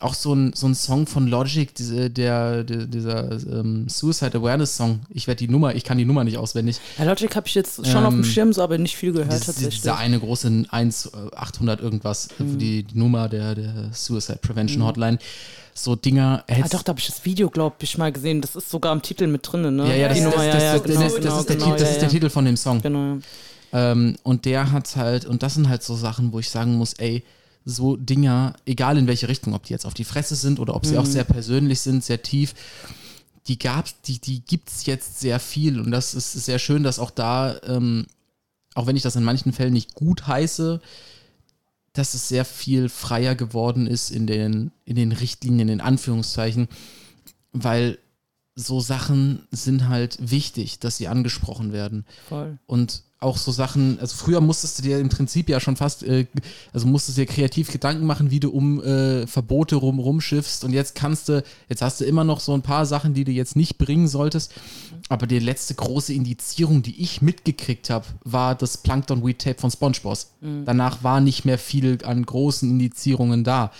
Auch so ein, so ein Song von Logic, diese, der, der, dieser ähm, Suicide Awareness Song. Ich werde die Nummer, ich kann die Nummer nicht auswendig. Ja, Logic habe ich jetzt schon auf dem Ähm, Schirm, so aber nicht viel gehört Das tatsächlich. dieser eine große 1, äh, 800 irgendwas, äh, die, die Nummer der, der Suicide Prevention Hotline. So Dinger, Ah, doch, da habe ich das Video, glaube ich, mal gesehen. Das ist sogar im Titel mit drin, ne? Ja, ja, das, ist, der, der. Titel von dem Song. Genau. Ähm, und der hat halt, und das sind halt so Sachen, wo ich sagen muss, ey, so Dinger, egal in welche Richtung, ob die jetzt auf die Fresse sind oder ob sie Mhm. auch sehr persönlich sind, sehr tief, die gab's, die, die gibt's jetzt sehr viel. Und das ist sehr schön, dass auch da, ähm, auch wenn ich das in manchen Fällen nicht gut heiße, dass es sehr viel freier geworden ist in den, in den Richtlinien, in Anführungszeichen, weil so Sachen sind halt wichtig, dass sie angesprochen werden. Voll. Und auch so Sachen, also früher musstest du dir im Prinzip ja schon fast, äh, also musstest du dir kreativ Gedanken machen, wie du um äh, Verbote rum rumschiffst. Und jetzt kannst du, jetzt hast du immer noch so ein paar Sachen, die du jetzt nicht bringen solltest. Aber die letzte große Indizierung, die ich mitgekriegt habe, war das Plankton Weed Tape von SpongeBob. Danach war nicht mehr viel an großen Indizierungen da.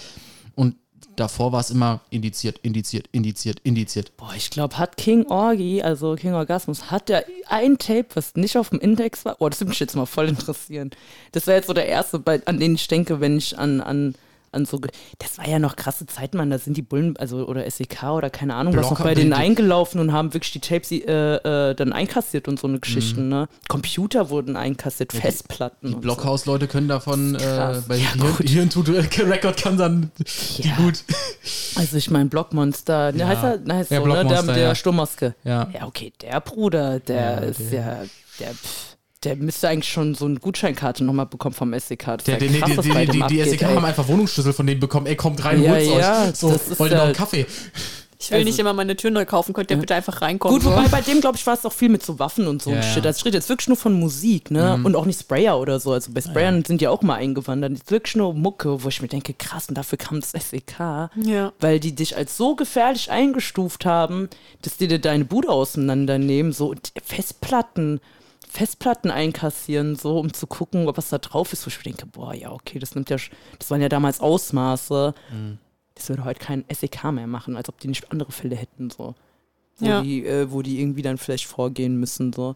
Davor war es immer indiziert, indiziert, indiziert, indiziert. Boah, ich glaube, hat King Orgy, also King Orgasmus, hat der ein Tape, was nicht auf dem Index war? Oh, das würde mich jetzt mal voll interessieren. Das wäre jetzt so der erste, bei, an den ich denke, wenn ich an, an, an so. Das war ja noch krasse Zeit, Mann. Da sind die Bullen, also oder SEK oder keine Ahnung, was noch Blocker- bei denen die- eingelaufen und haben wirklich die Tapes äh, äh, dann einkassiert und so eine Geschichten, ne? Computer wurden einkassiert, Festplatten. Die und Blockhaus-Leute können davon, äh, bei Ja, Hirn, gut. Hirntut Record kann dann die Ja. gut. So. Also ich meine Blockmonster, ne, Ja. heißt er, ne, heißt Ja, so, ne? Der der ja. Sturmmaske. Ja. Ja, okay, der Bruder, der Ja, ist ja, der, pff, der müsste eigentlich schon so eine Gutscheinkarte nochmal bekommen vom SEK. Das Der, der, ja die, krass, die, die, die, die SEK haben einfach Wohnungsschlüssel von denen bekommen. Ey, kommt rein, Ja, holt's ja, euch. So, das ist wollt ihr noch ja- einen Kaffee? Ich will Also- nicht immer meine Tür neu kaufen, könnt ihr bitte einfach reinkommen. Gut, wobei bei dem, glaube ich, war es auch viel mit so Waffen und so Ja, ein ja. Shit. Ich rede jetzt wirklich nur von Musik, ne? Und auch nicht Sprayer oder so. Also bei Sprayern sind ja auch mal eingewandert. Jetzt wirklich nur Mucke, wo ich mir denke, krass, und dafür kam das SEK. Ja. Weil die dich als so gefährlich eingestuft haben, dass die dir deine Bude auseinandernehmen, so und Festplatten. Festplatten einkassieren, so um zu gucken, was da drauf ist, wo ich mir denke, boah, ja, okay, das nimmt ja, sch- das waren ja damals Ausmaße. Das würde heute kein SEK mehr machen, als ob die nicht andere Fälle hätten, so. Wo, Ja. die, äh, wo die irgendwie dann vielleicht vorgehen müssen, so.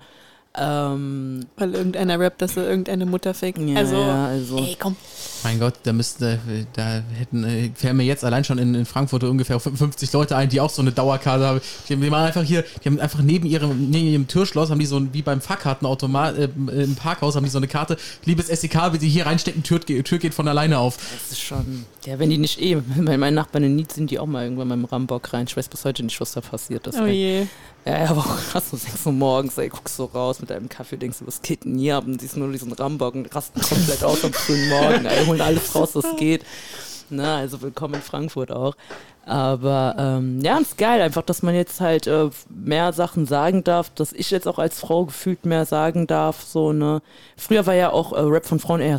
Ähm, Weil irgendeiner rappt, dass er irgendeine Mutter fickt. ja, also, ja, also. ey, komm. Mein Gott, da müsste, da hätten, äh, fällen mir jetzt allein schon in, in Frankfurt ungefähr 55 Leute ein, die auch so eine Dauerkarte haben. Die, die machen einfach hier, die haben einfach neben ihrem, neben ihrem Türschloss, haben die so ein, wie beim Fahrkartenautomat, äh, im Parkhaus haben die so eine Karte, liebes SEK, wenn sie hier reinstecken, Tür, Tür geht von alleine auf. Das ist schon. Ja, wenn die nicht eh, (laughs) bei meinen Nachbarn in Nied sind die auch mal irgendwann beim Rambock rein. Ich weiß bis heute nicht, was da passiert ist. Oh je. Ja, ja, aber auch krass, um 6 Uhr morgens, ey, guckst so raus mit deinem Kaffee, denkst du, was geht denn hier ab? Und siehst nur diesen Rambock und rasten komplett aus am frühen Morgen, ey, holen alles raus, was geht. Na, also willkommen in Frankfurt auch. Aber ähm, ja, ist geil, einfach, dass man jetzt halt äh, mehr Sachen sagen darf, dass ich jetzt auch als Frau gefühlt mehr sagen darf, so, ne. Früher war ja auch äh, Rap von Frauen eher,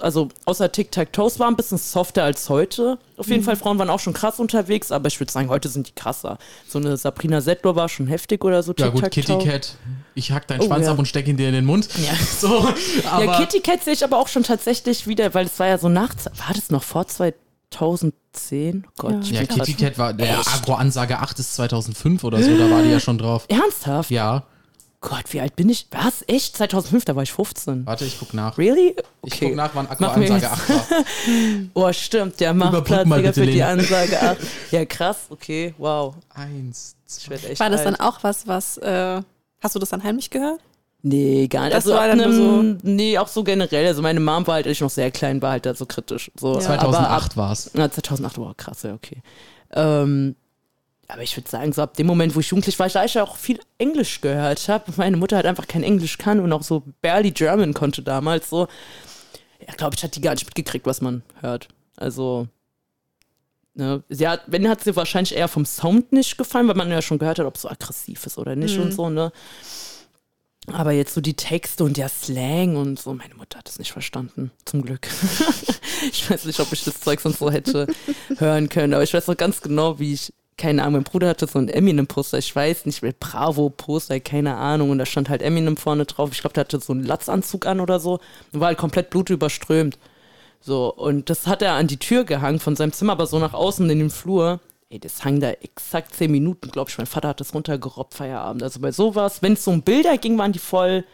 also außer Tic-Tac-Toes war ein bisschen softer als heute. Auf jeden Fall, Frauen waren auch schon krass unterwegs, aber ich würde sagen, heute sind die krasser. So eine Sabrina Settler war schon heftig oder so. Ja gut. Kitty Cat, ich hack deinen Oh, Schwanz ja. ab und steck ihn dir in den Mund. Ja. (laughs) So, aber ja, Kitty Cat sehe ich aber auch schon tatsächlich wieder, weil es war ja so nachts, war das noch vor 2010? Gott, Ja. ja, Kitty Cat war, der Agro-Ansage 8 ist 2005 oder so, da war die ja schon drauf. Ernsthaft? Ja, Gott, wie alt bin ich? Was? Echt? 2005, da war ich 15. warte, ich guck nach. Really? Ich Okay. guck nach, wann jetzt. 8 war. (laughs) Oh, stimmt, der macht Platz mal Digga, bitte, für die Lena. Ansage 8. (laughs) Ja, krass, okay, wow. Eins, Ich echt War das dann alt. auch was, was, äh, hast du das dann heimlich gehört? Nee, gar nicht. Das also war dann nur einem, nee, auch so generell. Also meine Mom war halt, als ich noch sehr klein war, halt da so kritisch. So, Ja. aber ab, 2008 war's. Na, 2008, wow, krass, ja, okay. Ähm, aber ich würde sagen, so ab dem Moment, wo ich jugendlich war, da ich ja auch viel Englisch gehört habe, meine Mutter halt einfach kein Englisch kann und auch so barely German konnte damals, so, ja, glaube ich, hat die gar nicht mitgekriegt, was man hört. Also, ne, sie hat, wenn hat sie wahrscheinlich eher vom Sound nicht gefallen, weil man ja schon gehört hat, ob es so aggressiv ist oder nicht und so, ne. Aber jetzt so die Texte und der Slang und so, meine Mutter hat es nicht verstanden, zum Glück. (laughs) ich weiß nicht, ob ich das Zeug sonst so hätte (laughs) hören können, aber ich weiß noch ganz genau, wie ich, keine Ahnung, mein Bruder hatte so ein Eminem-Poster, ich weiß nicht, mehr, Bravo-Poster, keine Ahnung, und da stand halt Eminem vorne drauf. Ich glaube, der hatte so einen Latzanzug an oder so und war halt komplett blutüberströmt. So, und das hat er an die Tür gehangen von seinem Zimmer, aber so nach außen in den Flur. Ey, das hang da exakt zehn Minuten, glaube ich. Mein Vater hat das runtergerobbt, Feierabend. Also bei sowas, wenn es so um Bilder ging, waren die voll.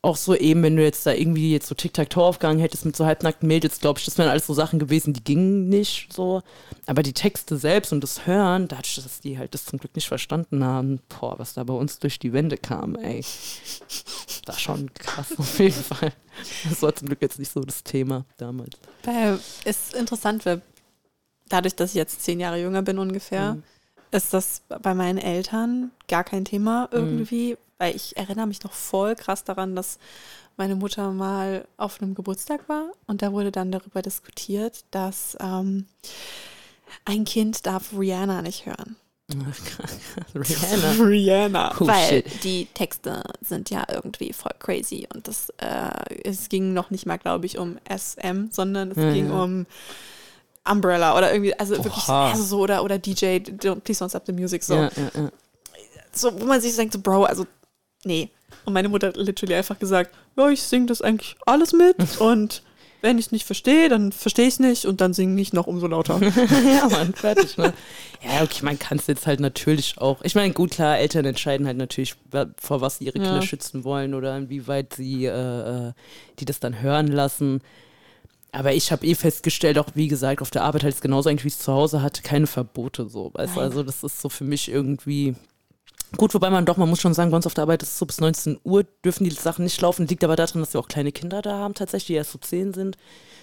Auch so eben, wenn du jetzt da irgendwie jetzt so Tic-Tac-Toe aufgegangen hättest mit so halbnackten Mädels, glaube ich, das wären alles so Sachen gewesen, die gingen nicht so. Aber die Texte selbst und das Hören, dadurch, dass die halt das zum Glück nicht verstanden haben, boah, was da bei uns durch die Wände kam, ey. Das war schon krass auf jeden Fall. Das war zum Glück jetzt nicht so das Thema damals. Weil es ist interessant, weil dadurch, dass ich jetzt zehn Jahre jünger bin ungefähr, Mhm. ist das bei meinen Eltern gar kein Thema irgendwie, weil ich erinnere mich noch voll krass daran, dass meine Mutter mal auf einem Geburtstag war und da wurde dann darüber diskutiert, dass ähm, ein Kind darf Rihanna nicht hören. (laughs) Rihanna. Rihanna. Oh, weil shit. die Texte sind ja irgendwie voll crazy und das, äh, es ging noch nicht mal, glaube ich, um SM, sondern es Ja, ging ja. um Umbrella oder irgendwie, also wirklich, Oha. also so, oder, oder DJ, don't, Please Don't Stop the Music, so. Ja. So, wo man sich denkt, so, Bro, also, nee. Und meine Mutter hat literally einfach gesagt, ja, ich singe das eigentlich alles mit (laughs) und wenn ich es nicht verstehe, dann verstehe ich es nicht und dann singe ich noch umso lauter. (laughs) ja, Mann, fertig, ne? Ja, okay, man kann es jetzt halt natürlich auch. Ich meine, gut, klar, Eltern entscheiden halt natürlich, vor was sie ihre Ja. Kinder schützen wollen oder inwieweit sie äh, äh, die das dann hören lassen. Aber ich habe eh festgestellt, auch wie gesagt, auf der Arbeit halt genauso eigentlich, wie ich es zu Hause hatte, keine Verbote so. Weißt also das ist so für mich irgendwie. Gut, wobei man doch, man muss schon sagen, bei uns auf der Arbeit ist es so bis 19 Uhr dürfen die Sachen nicht laufen. Liegt aber daran, dass wir auch kleine Kinder da haben, tatsächlich, die erst so 10 sind.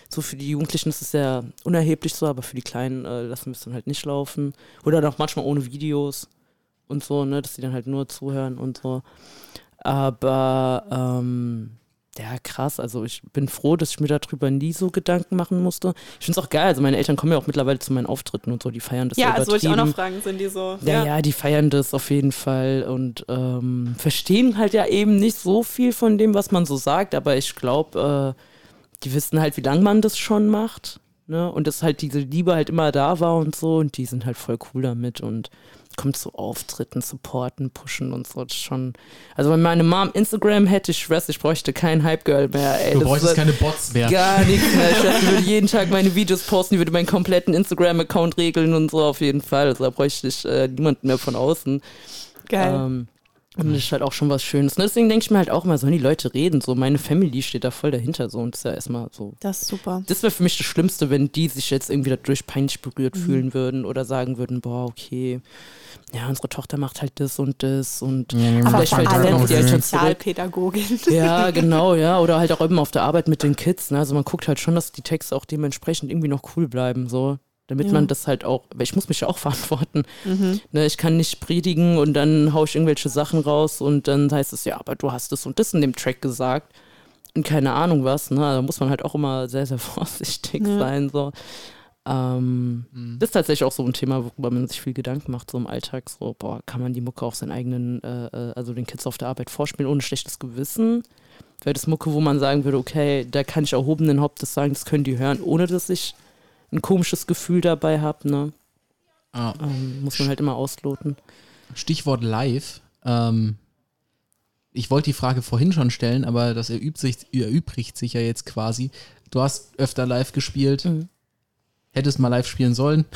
So für die Jugendlichen ist es ja unerheblich so, aber für die Kleinen äh, lassen wir es dann halt nicht laufen. Oder auch manchmal ohne Videos und so, ne, dass die dann halt nur zuhören und so. Aber ähm, ja, krass. Also ich bin froh, dass ich mir darüber nie so Gedanken machen musste. Ich finde es auch geil. Also meine Eltern kommen ja auch mittlerweile zu meinen Auftritten und so. Die feiern das ja, so also wollte ich auch noch fragen, sind die so, Ja, ja, die feiern das auf jeden Fall und ähm, verstehen halt ja eben nicht so viel von dem, was man so sagt, aber ich glaube, äh, die wissen halt, wie lange man das schon macht. Ne? Und dass halt diese Liebe halt immer da war und so und die sind halt voll cool damit und kommt zu Auftritten, supporten, pushen und so. Das ist schon. Also wenn meine Mom Instagram hätte, ich schwör's, ich bräuchte kein Hype-Girl mehr. Ey, Du bräuchtest ist- keine Bots mehr. Gar nichts (laughs) mehr. Ich weiß, die würde jeden Tag meine Videos posten, die würde meinen kompletten Instagram-Account regeln und so auf jeden Fall. Also da bräuchte ich äh, niemanden mehr von außen. geil. Ähm, Und das ist halt auch schon was Schönes. Ne? Deswegen denke ich mir halt auch immer, sollen die Leute reden? So, meine Family steht da voll dahinter so und das ist ja erstmal so. Das ist super. Das wäre für mich das Schlimmste, wenn die sich jetzt irgendwie dadurch peinlich berührt fühlen würden oder sagen würden, boah, okay, ja, unsere Tochter macht halt das und das und Ja, Aber vielleicht fällt halt auch die Eltern. Sozialpädagogin. Ja, (laughs) genau, ja. Oder halt auch eben auf der Arbeit mit den Kids. Ne? Also man guckt halt schon, dass die Texte auch dementsprechend irgendwie noch cool bleiben, so. Damit Ja. man das halt auch, weil ich muss mich ja auch (laughs) verantworten. Mhm. Ne, ich kann nicht predigen und dann haue ich irgendwelche Sachen raus und dann heißt es, ja, aber du hast das und das in dem Track gesagt. Und keine Ahnung was, ne? Da muss man halt auch immer sehr, sehr (laughs) vorsichtig Ja. sein. So. Ähm, Mhm. Das ist tatsächlich auch so ein Thema, worüber man sich viel Gedanken macht, so im Alltag. So, boah, kann man die Mucke auch seinen eigenen, äh, äh, also den Kids auf der Arbeit vorspielen, ohne schlechtes Gewissen? Wäre das Mucke, wo man sagen würde, okay, da kann ich erhobenen Hauptes sagen, das können die hören, ohne dass ich ein komisches Gefühl dabei habe, ne? Ah, Ähm, muss man halt immer ausloten. Stichwort live. Ähm, ich wollte die Frage vorhin schon stellen, aber das erübt sich, erübrigt sich ja jetzt quasi. Du hast öfter live gespielt. Mhm. Hättest mal live spielen sollen. (laughs)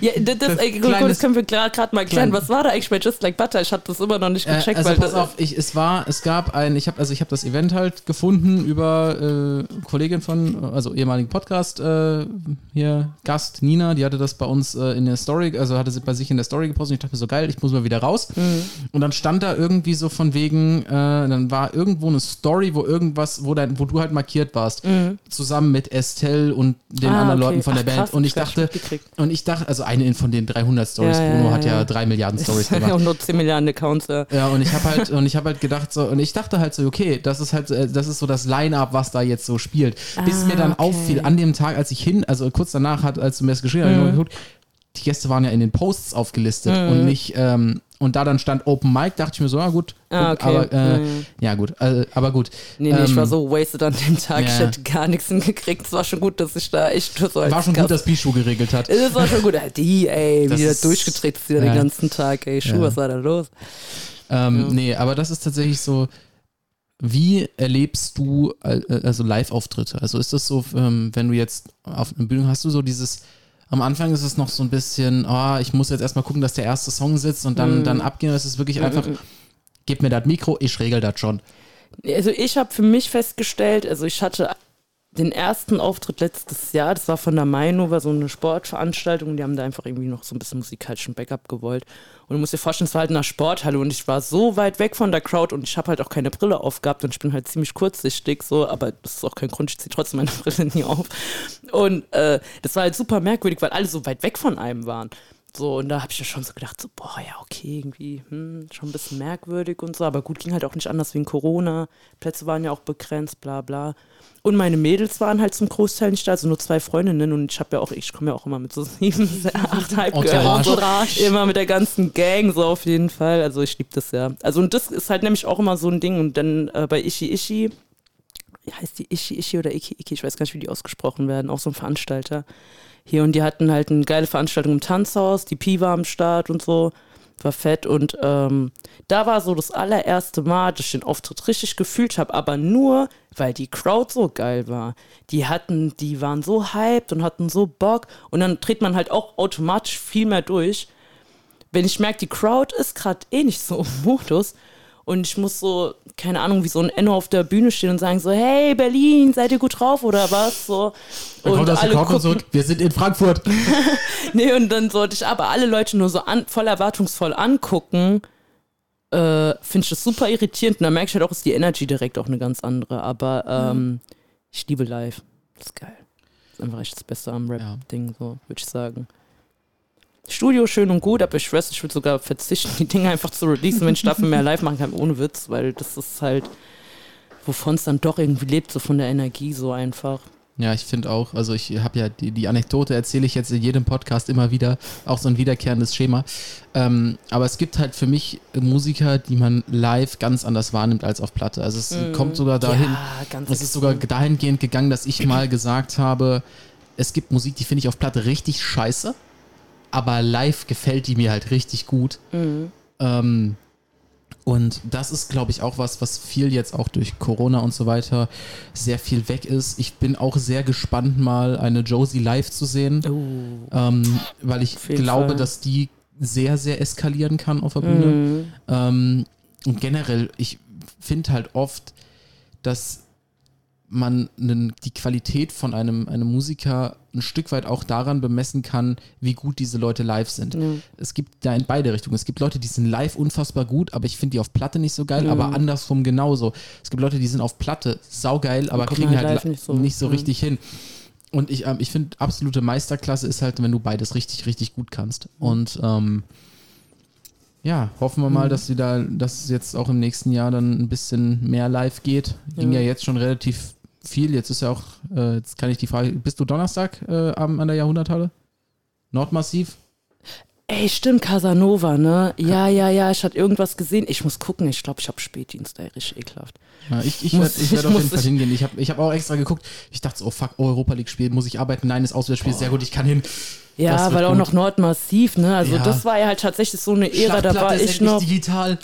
Ja, das, das, ey, gut, Kleines- das können wir gerade mal klären. Was war da eigentlich bei Just Like Butter? Ich habe das immer noch nicht Äh, gecheckt, also weil pass auf, ich, es war, es gab ein, ich habe also ich habe das Event halt gefunden über äh, Kollegin von, also ehemaligen Podcast äh, hier Gast Nina, die hatte das bei uns äh, in der Story, also hatte sie bei sich in der Story gepostet. Und ich dachte mir so geil, ich muss mal wieder raus. Mhm. Und dann stand da irgendwie so von wegen, äh, dann war irgendwo eine Story, wo irgendwas, wo dein, wo du halt markiert warst, zusammen mit Estelle und den Mhm. Ah, anderen okay. Leuten von der Ach, Band. krass, und ich dachte, und ich dachte, also eine von den 300 Stories. Ja, Bruno ja, hat ja ja. drei Milliarden (laughs) Stories gemacht. und nur 10 Milliarden Accounts, ja. Ja, und ich habe halt (laughs) und ich habe halt gedacht so und ich dachte halt so okay, das ist halt äh, das ist so das Line-up, was da jetzt so spielt. Bis Ah, mir dann okay. auffiel an dem Tag, als ich hin, also kurz danach hat, als du mir das geschrieben hast, Mhm. die Gäste waren ja in den Posts aufgelistet und nicht ähm, und da dann stand Open Mic, dachte ich mir so, ja gut, Ah, okay. aber äh, Mhm. ja gut, äh, aber gut. Nee, nee, ich Ähm, war so wasted an dem Tag. Ich ja. hätte gar nichts hingekriegt. Es war schon gut, dass ich da echt so als War schon Gast- gut, dass Bischu geregelt hat. Es war schon gut. Die, ey, Das wie ist- durchgedreht ist, ja. den ganzen Tag, ey. Schuh, Ja. was war da los? Ähm, Ja. Nee, aber das ist tatsächlich so. Wie erlebst du äh, also Live-Auftritte? Also ist das so, ähm, wenn du jetzt auf einer Bühne hast du so dieses, am Anfang ist es noch so ein bisschen, oh, ich muss jetzt erstmal gucken, dass der erste Song sitzt und dann, Mhm. dann abgehen. Es ist wirklich einfach, gib mir das Mikro, ich regel das schon. Also ich habe für mich festgestellt, also ich hatte den ersten Auftritt letztes Jahr, das war von der Maino, war so eine Sportveranstaltung, die haben da einfach irgendwie noch so ein bisschen musikalischen Backup gewollt. Und du musst dir vorstellen, es war halt in einer Sporthalle und ich war so weit weg von der Crowd und ich habe halt auch keine Brille aufgehabt und ich bin halt ziemlich kurzsichtig, so, aber das ist auch kein Grund, ich ziehe trotzdem meine (laughs) Brille nie auf. Und äh, das war halt super merkwürdig, weil alle so weit weg von einem waren. So, und da habe ich ja schon so gedacht, so, boah, ja, okay, irgendwie, hm, schon ein bisschen merkwürdig und so, aber gut, ging halt auch nicht anders wegen Corona. Plätze waren ja auch begrenzt, bla bla. Und meine Mädels waren halt zum Großteil nicht da, also nur zwei Freundinnen und ich habe ja auch, ich komme ja auch immer mit so (laughs) sieben, (laughs) acht Entourage. Halbgirls, so, immer mit der ganzen Gang, so auf jeden Fall. Also ich liebe das ja. Also und das ist halt nämlich auch immer so ein Ding und dann äh, bei Ishi Ishi, wie heißt die Ishi Ishi oder Iki Iki, ich weiß gar nicht, wie die ausgesprochen werden, auch so ein Veranstalter hier und die hatten halt eine geile Veranstaltung im Tanzhaus, die Pi war am Start und so, war fett und ähm, da war so das allererste Mal, dass ich den Auftritt richtig gefühlt habe, aber nur, weil die Crowd so geil war. Die hatten, die waren so hyped und hatten so Bock und dann dreht man halt auch automatisch viel mehr durch. Wenn ich merke, die Crowd ist gerade eh nicht so im Modus und ich muss so, keine Ahnung, wie so ein Enno auf der Bühne stehen und sagen so, hey Berlin, seid ihr gut drauf oder was? So. Dann der Crowd gucken- zurück, wir sind in Frankfurt. (laughs) Nee, und dann sollte ich aber alle Leute nur so an, voll erwartungsvoll angucken. Äh, Finde ich das super irritierend. Und da merke ich halt auch, ist die Energy direkt auch eine ganz andere. Aber ähm, ich liebe live. Das ist geil. Das ist einfach echt das Beste am Rap-Ding, so, würde ich sagen. Studio schön und gut, aber ich schwör's, ich würde sogar verzichten, (laughs) die Dinge einfach zu releasen, wenn ich dafür mehr live machen kann, ohne Witz, weil das ist halt, wovon es dann doch irgendwie lebt, so von der Energie so einfach. Ja, ich finde auch, also ich habe ja die, die Anekdote erzähle ich jetzt in jedem Podcast immer wieder, auch so ein wiederkehrendes Schema. Ähm, aber es gibt halt für mich Musiker, die man live ganz anders wahrnimmt als auf Platte. Also es kommt sogar dahin, Ja, es ist sogar dahingehend gegangen, dass ich mal gesagt habe, es gibt Musik, die finde ich auf Platte richtig scheiße, aber live gefällt die mir halt richtig gut. Ähm, und das ist, glaube ich, auch was, was viel jetzt auch durch Corona und so weiter sehr viel weg ist. Ich bin auch sehr gespannt, mal eine Josie live zu sehen, Oh. ähm, weil ich glaube, Fall. dass die sehr, sehr eskalieren kann auf der Bühne. Mhm. Ähm, und generell, ich finde halt oft, dass man die Qualität von einem, einem Musiker ein Stück weit auch daran bemessen kann, wie gut diese Leute live sind. Mhm. Es gibt da in beide Richtungen. Es gibt Leute, die sind live unfassbar gut, aber ich finde die auf Platte nicht so geil, Mhm. aber andersrum genauso. Es gibt Leute, die sind auf Platte saugeil, aber kriegen halt halt nicht so. nicht so Mhm. richtig hin. Und ich, ähm, ich finde, absolute Meisterklasse ist halt, wenn du beides richtig, richtig gut kannst. Mhm. Und ähm, ja, hoffen wir mal, dass sie da, dass es jetzt auch im nächsten Jahr dann ein bisschen mehr live geht. Ging Ja. ja jetzt schon relativ viel. Jetzt ist ja auch, äh, jetzt kann ich die Frage, bist du Donnerstag äh, an der Jahrhunderthalle? Nordmassiv? Ey, stimmt, Casanova, ne? Ja, ja, ja, ich hatte irgendwas gesehen. Ich muss gucken, ich glaube, ich habe Spätdienst, ey, richtig ekelhaft. Ja, ich ich werde werd auf jeden Fall hingehen. Ich habe ich hab auch extra geguckt. Ich dachte so, oh fuck, Europa League Spiel, muss ich arbeiten? Nein, ist Auswärtsspiel, sehr gut, ich kann hin. Ja, weil auch gut. noch Nordmassiv, ne? Also Ja. das war ja halt tatsächlich so eine Ära, da war ich noch. digital.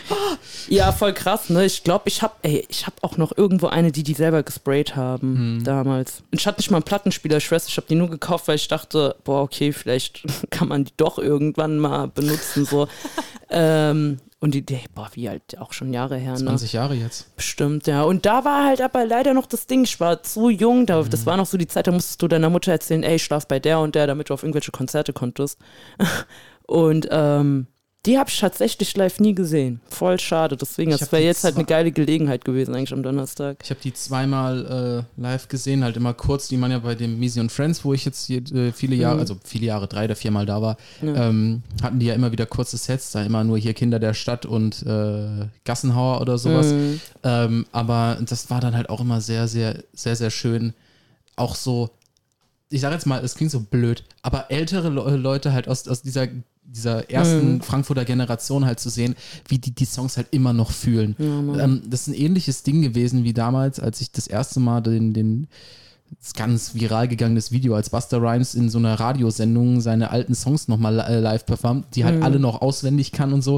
Ja, voll krass, ne? Ich glaube, ich habe, ey, ich habe auch noch irgendwo eine, die die selber gesprayt haben Hm. damals. Und ich hatte nicht mal einen Plattenspieler, ich weiß, ich habe die nur gekauft, weil ich dachte, boah, okay, vielleicht (laughs) kann man die doch irgendwann mal benutzen, so. (laughs) ähm, und die, die, boah, wie halt auch schon Jahre her, ne? 20 Jahre jetzt. Bestimmt, ja. Und da war halt aber leider noch das Ding, ich war zu jung, da, Mhm. das war noch so die Zeit, da musstest du deiner Mutter erzählen, ey, ich schlaf bei der und der, damit du auf irgendwelche Konzerte konntest. (laughs) Und ähm, die habe ich tatsächlich live nie gesehen. Voll schade. Deswegen, Ich das wäre jetzt halt eine geile Gelegenheit gewesen, eigentlich am Donnerstag. Ich habe die zweimal äh, live gesehen, halt immer kurz, die man ja bei dem Misi und Friends, wo ich jetzt äh, viele Jahre, Mhm. also viele Jahre, drei oder viermal da war, Ja. ähm, hatten die ja immer wieder kurze Sets, da immer nur hier Kinder der Stadt und äh, Gassenhauer oder sowas. Mhm. Ähm, aber das war dann halt auch immer sehr, sehr, sehr, sehr schön. Auch so, ich sage jetzt mal, es klingt so blöd, aber ältere Le Leute halt aus, aus dieser, dieser ersten Mhm. Frankfurter Generation halt zu sehen, wie die die Songs halt immer noch fühlen. Ja. Ähm, das ist ein ähnliches Ding gewesen wie damals, als ich das erste Mal den, den das ganz viral gegangenes Video, als Buster Rhymes in so einer Radiosendung seine alten Songs nochmal äh, live performt, die halt Mhm. alle noch auswendig kann und so.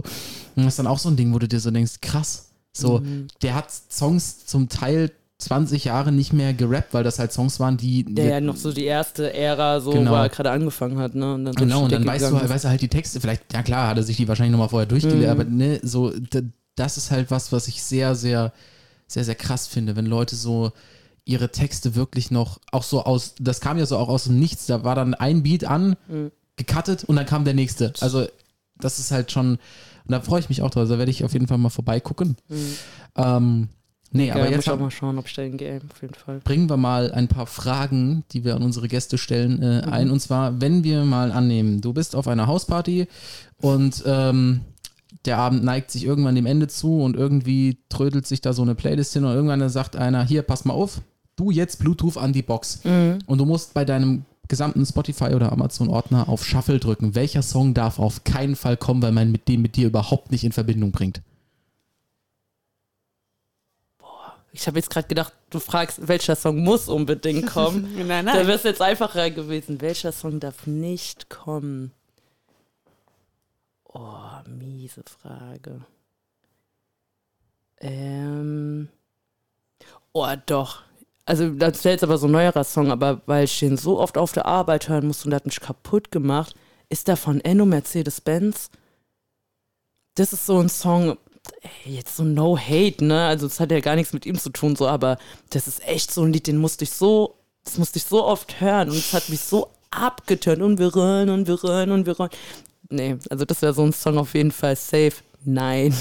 Und das ist dann auch so ein Ding, wo du dir so denkst, krass, so, Mhm. der hat Songs zum Teil 20 Jahre nicht mehr gerappt, weil das halt Songs waren, die. Der ja noch so die erste Ära, so, Genau. wo er gerade angefangen hat, ne? Und dann Genau, und dann weißt du, ist. weißt du halt die Texte, vielleicht, ja klar, hat er sich die wahrscheinlich nochmal vorher durchgelesen, Mhm. aber ne, so, das ist halt was, was ich sehr, sehr, sehr, sehr krass finde, wenn Leute so ihre Texte wirklich noch, auch so aus, das kam ja so auch aus dem Nichts, da war dann ein Beat an, Mhm. gecuttet und dann kam der nächste. Also, das ist halt schon, und da freue ich mich auch drauf, da werde ich auf jeden Fall mal vorbeigucken. Mhm. Ähm, nee, Ja, aber muss jetzt ich auch mal schauen, ob ich da hingehe, auf jeden Fall. bringen wir mal ein paar Fragen, die wir an unsere Gäste stellen, äh, Mhm. ein. Und zwar, wenn wir mal annehmen, du bist auf einer Hausparty und ähm, der Abend neigt sich irgendwann dem Ende zu und irgendwie trödelt sich da so eine Playlist hin und irgendwann sagt einer, hier, pass mal auf, du jetzt Bluetooth an die Box. Mhm. Und du musst bei deinem gesamten Spotify oder Amazon-Ordner auf Shuffle drücken. Welcher Song darf auf keinen Fall kommen, weil man mit dem mit dir überhaupt nicht in Verbindung bringt? Ich habe jetzt gerade gedacht, du fragst, welcher Song muss unbedingt kommen. (laughs) Nein, Da nein. wäre es jetzt einfacher gewesen. Welcher Song darf nicht kommen? Oh, miese Frage. Ähm. Oh, doch. Also, das wäre jetzt aber so ein neuerer Song, aber weil ich den so oft auf der Arbeit hören musste und der hat mich kaputt gemacht, ist der von Enno Mercedes-Benz. Das ist so ein Song, ey, jetzt so no hate, ne? Also, es hat ja gar nichts mit ihm zu tun, so, aber das ist echt so ein Lied, den musste ich so, das musste ich so oft hören und es hat mich so abgeturnt und wir rollen und wir rollen und wir rollen. Nee, also das wäre so ein Song auf jeden Fall safe. Nein.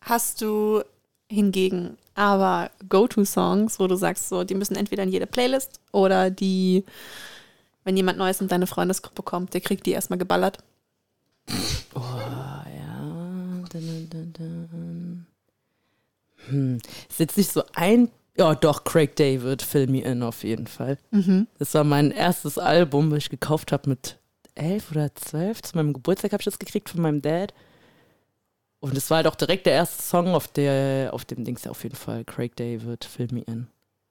Hast du hingegen aber Go-To-Songs, wo du sagst, so, die müssen entweder in jede Playlist oder die, wenn jemand Neues in deine Freundesgruppe kommt, der kriegt die erstmal geballert. Oh, Hm. Ist jetzt nicht so ein. Ja, doch, Craig David, Fill Me In auf jeden Fall. Das war mein erstes Album, das ich gekauft habe mit elf oder zwölf. Zu meinem Geburtstag habe ich das gekriegt von meinem Dad. Und es war halt auch direkt der erste Song auf, der, auf dem Dings auf jeden Fall. Craig David, Fill Me In.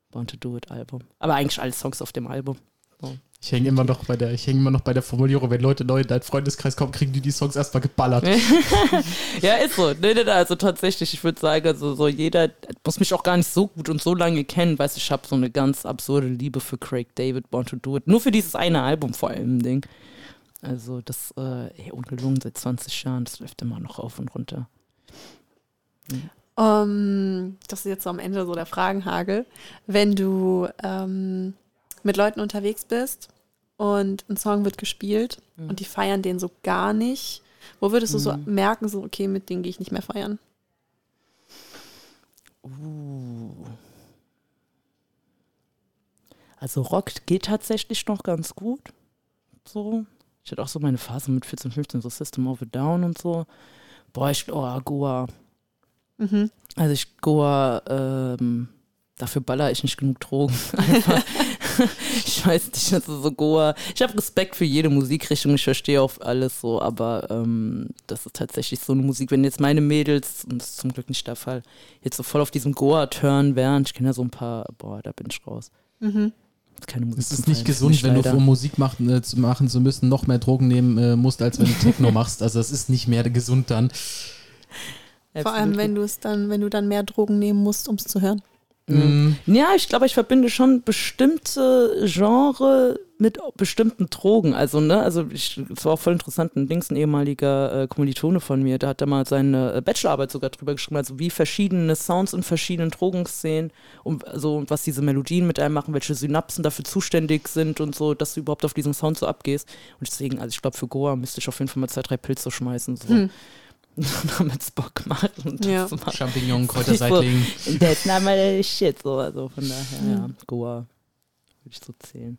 Born to Do It Album. Aber eigentlich alle Songs auf dem Album. Ich hänge immer noch bei der, ich hänge immer noch bei der Formulierung, wenn Leute neu in deinen Freundeskreis kommen, kriegen die die Songs erstmal geballert. (laughs) Ja, ist so. Nee, nee, also tatsächlich, ich würde sagen, also so jeder muss mich auch gar nicht so gut und so lange kennen, weißt du, ich habe so eine ganz absurde Liebe für Craig David, Born to Do It. Nur für dieses eine Album vor allem, Ding. Also das, äh, ey, ungelogen seit 20 Jahren, das läuft immer noch auf und runter. Um, das ist jetzt so am Ende so der Fragenhagel. Wenn du ähm, mit Leuten unterwegs bist und ein Song wird gespielt Mhm. und die feiern den so gar nicht, wo würdest du so Mhm. merken, so, okay, mit denen gehe ich nicht mehr feiern? Uh. Also Rock geht tatsächlich noch ganz gut. So. Ich hatte auch so meine Phase mit 14, 15, so System of a Down und so. Boah, ich, oh, Goa. Mhm. Also ich Goa, ähm, dafür baller ich nicht genug Drogen. (laughs) (laughs) Ich weiß nicht, also so Goa. Ich habe Respekt für jede Musikrichtung, ich verstehe auch alles so, aber ähm, das ist tatsächlich so eine Musik, wenn jetzt meine Mädels, und das ist zum Glück nicht der Fall, jetzt so voll auf diesem Goa-Turn wären, ich kenne ja so ein paar, boah, da bin ich raus. Mhm. Das ist keine Musik. Es ist nicht gesund, nicht wenn du, leider. um Musik machen, äh, zu machen zu müssen, noch mehr Drogen nehmen äh, musst, als wenn du Techno machst. Also es ist nicht mehr gesund dann. (laughs) Vor allem, wenn du es dann, wenn du dann mehr Drogen nehmen musst, um es zu hören. Mhm. Ja, ich glaube, ich verbinde schon bestimmte Genre mit bestimmten Drogen. Also, ne, also ich, es war auch voll interessant, ein Dings, ein ehemaliger äh, Kommilitone von mir, der hat da mal seine äh, Bachelorarbeit sogar drüber geschrieben, also wie verschiedene Sounds in verschiedenen Drogenszenen und also was diese Melodien mit einem machen, welche Synapsen dafür zuständig sind und so, dass du überhaupt auf diesen Sound so abgehst. Und deswegen, also ich glaube, für Goa müsste ich auf jeden Fall mal zwei, drei Pilze schmeißen, so. Hm. (laughs) Damit es Bock macht. Und das Ja. Champignon, Kräuterseitling. That's not my shit, so, also von daher, Mhm. ja, Goa würde ich so zählen.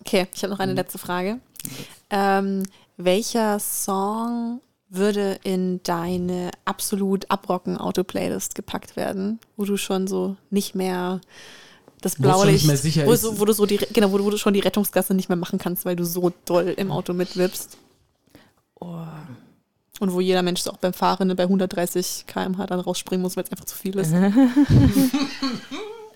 Okay, ich habe noch eine Mhm. letzte Frage. Ähm, welcher Song würde in deine absolut abrocken Auto-Playlist gepackt werden, wo du schon so nicht mehr das mehr sicher wo, ist. so, wo du so die, genau, wo du, wo du schon die Rettungsgasse nicht mehr machen kannst, weil du so doll im Auto mitwippst Oh, und wo jeder Mensch so auch beim Fahren bei 130 km/h dann rausspringen muss, weil es einfach zu viel ist. (laughs)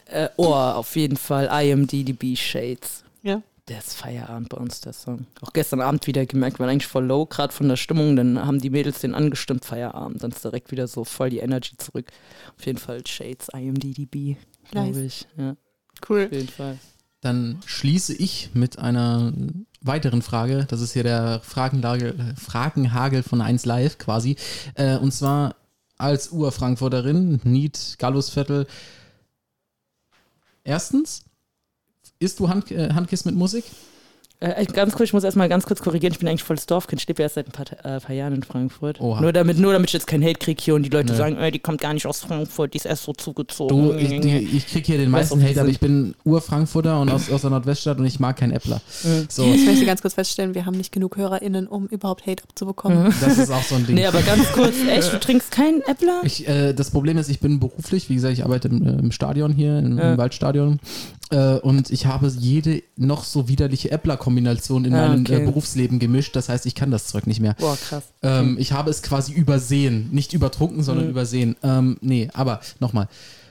äh, oh, auf jeden Fall IMDDB Shades. Ja. Der ist Feierabend bei uns, der Song. Auch gestern Abend wieder gemerkt, wir waren eigentlich voll low, gerade von der Stimmung. Dann haben die Mädels den angestimmt, Feierabend. Dann ist direkt wieder so voll die Energy zurück. Auf jeden Fall Shades, IMDDB, glaube Nice. ich. Ja, Cool. auf jeden Fall. Dann schließe ich mit einer weiteren Frage. Das ist hier der Fragenlage, Fragenhagel von 1 Live quasi. Äh, und zwar als Ur-Frankfurterin, Nied Gallusviertel. Erstens, isst du Hand, äh, Handkiss mit Musik? Äh, ganz kurz, ich muss erstmal ganz kurz korrigieren, ich bin eigentlich volles Dorfkind, ich lebe erst seit ein paar, äh, paar Jahren in Frankfurt. Oha. Nur damit, nur damit ich jetzt keinen Hate kriege hier und die Leute Nö. sagen, ey, die kommt gar nicht aus Frankfurt, die ist erst so zugezogen. Du, ich, die, ich krieg hier den meisten Hate, aber ich bin Ur-Frankfurter und aus, aus der Nordweststadt und ich mag keinen Äppler. Mhm. So, Jetzt möchte ich ganz kurz feststellen, wir haben nicht genug HörerInnen, um überhaupt Hate abzubekommen. das ist auch so ein Ding. Nee, aber ganz kurz, echt, du trinkst keinen Äppler? Ich, äh, das Problem ist, ich bin beruflich, wie gesagt, ich arbeite im, äh, im Stadion hier, im, Ja. im Waldstadion. Äh, und ich habe jede noch so widerliche Äppler-Kombination in Ah, meinem okay. äh, Berufsleben gemischt. Das heißt, ich kann das Zeug nicht mehr. Boah, krass. Ähm, ich habe es quasi übersehen. Nicht übertrunken, sondern Mhm. übersehen. Ähm, nee, aber nochmal.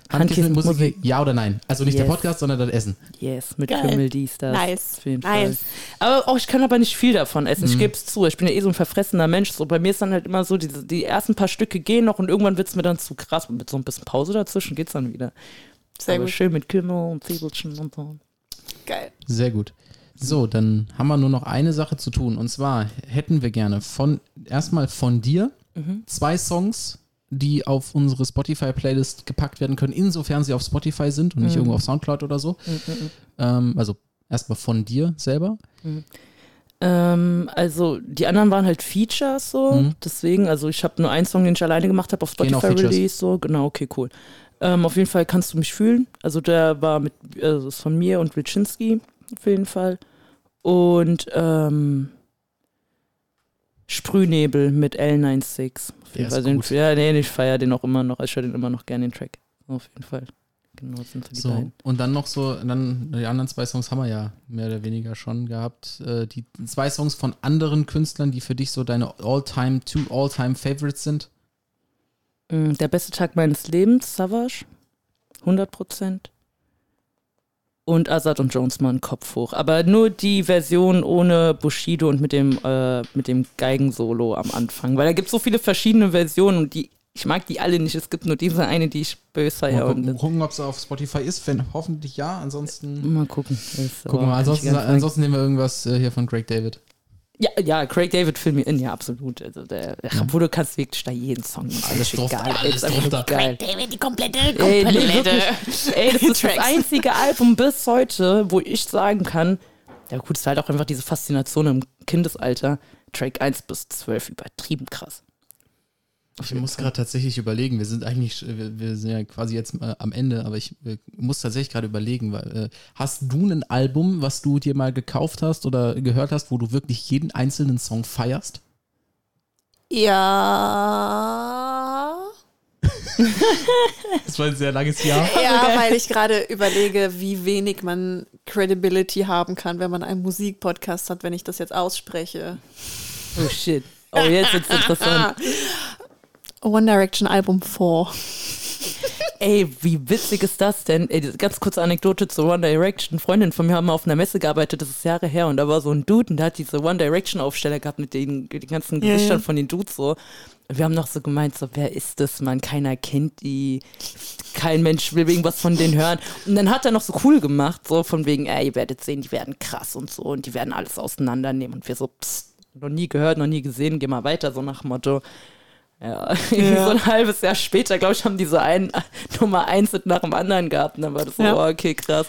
Handkiss mit Musik. ja oder nein? Also nicht der Yes. Podcast, sondern das Essen. Yes, mit Geil. Kümmel, dies, das. Nice. Auf jeden Nice. Fall. Aber auch, ich kann aber nicht viel davon essen. Ich Mhm. gebe es zu. Ich bin ja eh so ein verfressener Mensch. So, bei mir ist dann halt immer so, die, die ersten paar Stücke gehen noch und irgendwann wird es mir dann zu krass. Und mit so ein bisschen Pause dazwischen geht es dann wieder. Sehr aber gut. schön mit Kümmel und Zwiebelchen und so. Geil. Sehr gut. So, dann haben wir nur noch eine Sache zu tun. Und zwar hätten wir gerne von erstmal von dir Mhm. zwei Songs, die auf unsere Spotify-Playlist gepackt werden können, insofern sie auf Spotify sind und nicht Mhm. irgendwo auf Soundcloud oder so. Mhm. Ähm, also erstmal von dir selber. Ähm, also die anderen waren halt Features so, Mhm. deswegen, also ich habe nur einen Song, den ich alleine gemacht habe auf Gehen auch Spotify. Release, so, genau, okay, cool. Ähm, auf jeden Fall kannst du mich fühlen. Also der war mit, also ist von mir und Wilczynski auf jeden Fall. Und ähm, Sprühnebel mit L96. Auf jeden Fall. Den, ja, nee, ich feiere den auch immer noch. Ich höre den immer noch gerne, den Track. Auf jeden Fall. Genau, sind so die So, beiden. und dann noch so, dann die anderen zwei Songs haben wir ja mehr oder weniger schon gehabt. Äh, die zwei Songs von anderen Künstlern, die für dich so deine All-Time, two All-Time Favorites sind. Mm, Der beste Tag meines Lebens, Savage. 100 Prozent. Und Azad und Jones mal einen Kopf hoch. Aber nur die Version ohne Bushido und mit dem, äh, mit dem Geigensolo am Anfang. Weil da gibt es so viele verschiedene Versionen und die Ich mag die alle nicht. Es gibt nur diese eine, die ich böse Mal feier. gucken, ob es auf Spotify ist. Wenn, hoffentlich ja. Ansonsten mal gucken. Gucken wir mal. Ansonsten, ansonsten nehmen wir irgendwas äh, hier von Greg David. Ja, ja, Craig David fill me in, ja, absolut. Also der, ja. Obwohl du kannst wirklich da jeden Song machen. Alles ist drauf, egal. alles ist einfach drauf nur da. geil. David, die komplette, Ey, nee, wirklich. Ey, das ist das einzige (laughs) Album bis heute, wo ich sagen kann, ja gut, es war halt auch einfach diese Faszination im Kindesalter. Track 1 bis 12 übertrieben krass. Ich muss gerade tatsächlich überlegen, wir sind eigentlich, wir, wir sind ja quasi jetzt äh, am Ende, aber ich äh, muss tatsächlich gerade überlegen, weil äh, hast du ein Album, was du dir mal gekauft hast oder gehört hast, wo du wirklich jeden einzelnen Song feierst? Ja. (laughs) Das war ein sehr langes Jahr. Ja, weil ich gerade überlege, wie wenig man Credibility haben kann, wenn man einen Musikpodcast hat, wenn ich das jetzt ausspreche. Oh shit. Oh, jetzt ist interessant. (laughs) One Direction Album 4. Ey, wie witzig ist das denn? Ey, ganz kurze Anekdote zu One Direction. Freundin von mir haben mal auf einer Messe gearbeitet, das ist Jahre her, und da war so ein Dude und der hat diese One Direction Aufsteller gehabt mit den, den ganzen Ja, Gesichtern ja. von den Dudes so. Und wir haben noch so gemeint, so, wer ist das, Mann? Keiner kennt die. Kein Mensch will irgendwas von denen hören. Und dann hat er noch so cool gemacht, so von wegen, ey, ihr werdet sehen, die werden krass und so und die werden alles auseinandernehmen. Und wir so, psst, noch nie gehört, noch nie gesehen, geh mal weiter, so nach Motto. Ja, irgendwie (laughs) Ja. so ein halbes Jahr später, glaube ich, haben diese einen (laughs) Nummer eins nach dem anderen gehabt. Und dann war das so, Ja. oh, okay, krass.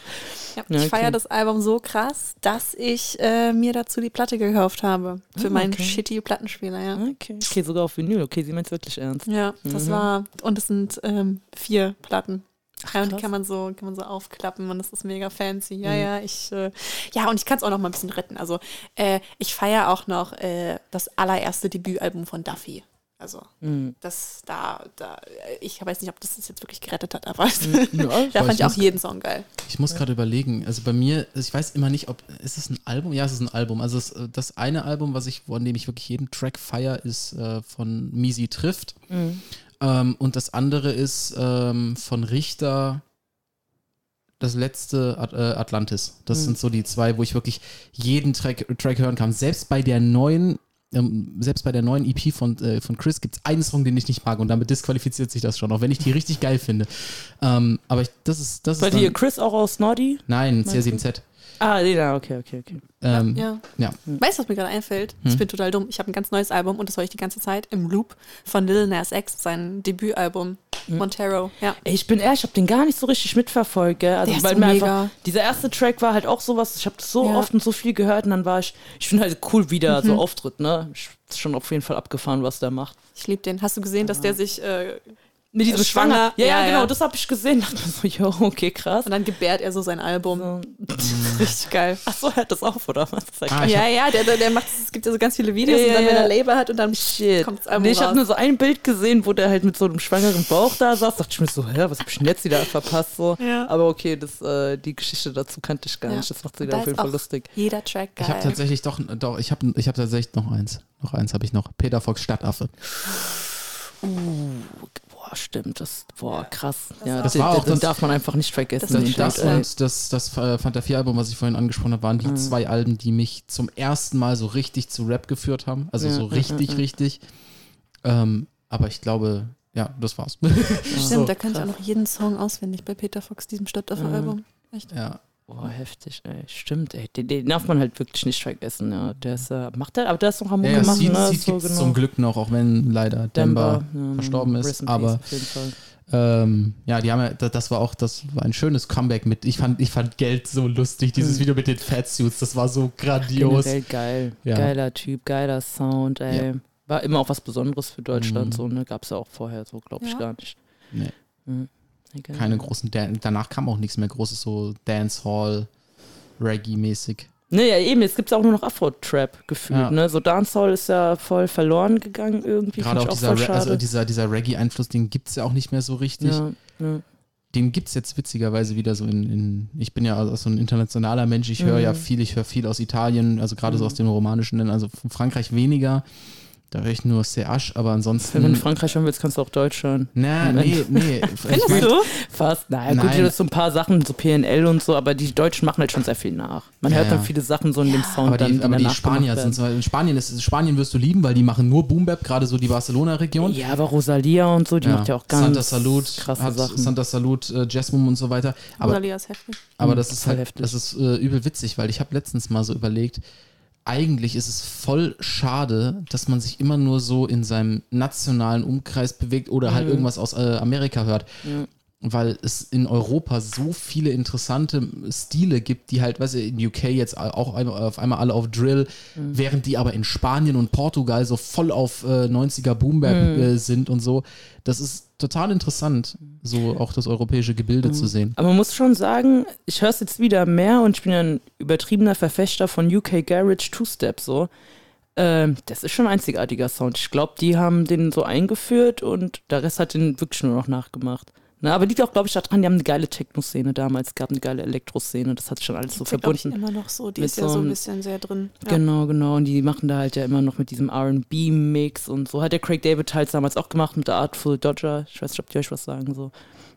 Ja, ich okay. feiere das Album so krass, dass ich äh, mir dazu die Platte gekauft habe. Für Ah, meinen okay. shitty Plattenspieler, ja. Okay. okay, sogar auf Vinyl. Okay, sie meint es wirklich ernst. Ja, das Mhm. war, und es sind ähm, vier Platten. ja, und die kann man so, kann man so aufklappen und das ist mega fancy. Ja, Mhm. ja, ich, äh, ja, und ich kann es auch noch mal ein bisschen retten. Also, äh, ich feiere auch noch äh, das allererste Debütalbum von Duffy. Also, Mhm. das da, da, ich weiß nicht, ob das das jetzt wirklich gerettet hat, aber Ja, (laughs) da fand ich auch muss- jeden Song geil. Ich muss gerade überlegen, also bei mir, also ich weiß immer nicht, ob, ist es ein Album? Ja, es ist ein Album. Also es, äh, das eine Album, was ich, von dem ich wirklich jeden Track feier, ist äh, von Misi trifft. Mhm. Ähm, und das andere ist ähm, von Richter das letzte At äh, Atlantis. Das Mhm. sind so die zwei, wo ich wirklich jeden Track, Track hören kann. Selbst bei der neuen, ähm, selbst bei der neuen EP von, äh, von Chris gibt es einen Song, den ich nicht mag und damit disqualifiziert sich das schon, auch wenn ich die richtig geil finde. Ähm, aber ich, das ist, das dir dann, Chris auch aus Naughty? Nein, Meinst du? CR7Z. Ah, nee, na, okay, okay, okay. Ähm, Ja. ja. Weißt du, was mir gerade einfällt? Hm? Ich bin total dumm. Ich habe ein ganz neues Album und das höre ich die ganze Zeit im Loop von Lil Nas X, sein Debütalbum Hm. Montero. Ja. Ey, ich bin ehrlich, ich habe den gar nicht so richtig mitverfolgt, gell? Also, Der ist weil so mir mega. einfach, dieser erste Track war halt auch sowas, ich habe das so Ja. oft und so viel gehört und dann war ich, ich finde halt cool, wie der Mhm. so auftritt, ne? Ich, ist schon auf jeden Fall abgefahren, was der macht. Ich liebe den. Hast du gesehen, dass der sich äh, Mit diesem Schwanger. Schwanger. Ja, ja, Ja, genau, das habe ich gesehen. (laughs) Dachte mir so, jo, okay, krass. und dann gebärt er so sein Album. So. (laughs) Richtig geil. Achso, er hat das auf, oder was? Ah, ja, ja, der, der, der macht, es gibt ja so ganz viele Videos Ja, und dann, ja, wenn er Label hat und dann Shit. kommt das Album Nee, ich habe nur so ein Bild gesehen, wo der halt mit so einem schwangeren Bauch da saß. Dachte ich mir so, hä, was hab ich denn jetzt wieder verpasst? So. Ja. Aber okay, das, äh, die Geschichte dazu kannte ich gar Ja. nicht. Das macht wieder da auf jeden Fall lustig. Jeder Track geil. Ich habe tatsächlich doch, doch ich habe ich hab tatsächlich noch eins. Noch eins habe ich noch. Peter Fox Stadtaffe. Boah, stimmt. Das, boah, krass. ja, Das den, war auch den das- darf man einfach nicht vergessen. Das Das, das und das, das Fanta 4 Album, was ich vorhin angesprochen habe, waren die Mhm. zwei Alben, die mich zum ersten Mal so richtig zu Rap geführt haben. Also Ja, so richtig, ja, ja. richtig. Ähm, aber ich glaube, ja, das war's. (laughs) Stimmt, so, da kann ich auch noch jeden Song auswendig bei Peter Fox, diesem Stadtaffe-Album. Echt. ja. Boah, heftig, ey. Stimmt, ey. Den, den darf man halt wirklich nicht vergessen. Ja. Der ist, äh, macht der, aber der ist noch am Ja, machen, Seed, ne? Seed So genau. zum Glück noch, auch wenn leider Demba, ja, verstorben ist, aber-. Ähm, ja, die haben ja, das, war auch, das war ein schönes Comeback mit, ich fand, ich fand Geld so lustig, dieses Mhm. Video mit den Fatsuits, das war so grandios. Generell geil. Ja. Geiler Typ, geiler Sound, ey. Ja. War immer auch was Besonderes für Deutschland, Mhm. so, ne? Gab's ja auch vorher so, glaube ich, Ja. gar nicht. Nee. Mhm. Egal. Keine großen, Dan danach kam auch nichts mehr Großes, so Dancehall, Reggae-mäßig. Ne, ja, eben, jetzt gibt's auch nur noch Afro-Trap gefühlt, Ja. ne? So Dancehall ist ja voll verloren gegangen irgendwie. Gerade auch dieser, Re also dieser, dieser Reggae-Einfluss, den gibt es ja auch nicht mehr so richtig. ja, ja. Den gibt es jetzt witzigerweise wieder so in, in ich bin ja also so ein internationaler Mensch, ich höre Mhm. ja viel, ich höre viel aus Italien, also gerade so Mhm. aus den romanischen Ländern, also von Frankreich weniger. Da höre ich nur CH, aber ansonsten. Wenn du in Frankreich hören willst, kannst du auch Deutsch hören. Na, nee, nee. (laughs) Findest mein- du? Fast. Naja, gut, Nein. das so ein paar Sachen, so PNL und so, aber die Deutschen machen halt schon sehr viel nach. Man Ja, hört dann ja. viele Sachen so in dem Sound Aber dann, die, die aber dann die Spanier sind so, in Spanien, ist, Spanien wirst du lieben, weil die machen nur Boom Bap, gerade so die Barcelona-Region. Ja, aber Rosalia und so, die macht ja auch ganz Santa Salud, krasse hat Sachen. Santa Salud, äh, Jasmine und so weiter. Aber, Rosalia ist heftig. aber Mhm, das ist halt, heftig. das ist äh, übel witzig, weil ich habe letztens mal so überlegt, eigentlich ist es voll schade, dass man sich immer nur so in seinem nationalen Umkreis bewegt oder halt irgendwas aus äh, Amerika hört. Ja. Weil es in Europa so viele interessante Stile gibt, die halt, weißt du, in UK jetzt auch auf einmal alle auf Drill, während die aber in Spanien und Portugal so voll auf äh, 90er Boombap äh, sind und so. Das ist total interessant, so auch das europäische Gebilde zu sehen. Aber man muss schon sagen, ich höre es jetzt wieder mehr und ich bin ja ein übertriebener Verfechter von UK Garage Two-Step so. Ähm, das ist schon ein einzigartiger Sound. Ich glaube, die haben den so eingeführt und der Rest hat den wirklich nur noch nachgemacht. Na, aber liegt auch, glaube ich, daran, die haben eine geile Techno-Szene damals, gab eine geile Elektro-Szene, das hat sich schon alles so Ist ja, glaub ich, verbunden. immer noch so. Die ist ja so so ein bisschen sehr drin. Ja. Genau, genau. Und die machen da halt ja immer noch mit diesem RB-Mix und so. Hat der Craig David teils damals auch gemacht mit der Artful Dodger. Ich weiß nicht, ob die euch was sagen. So.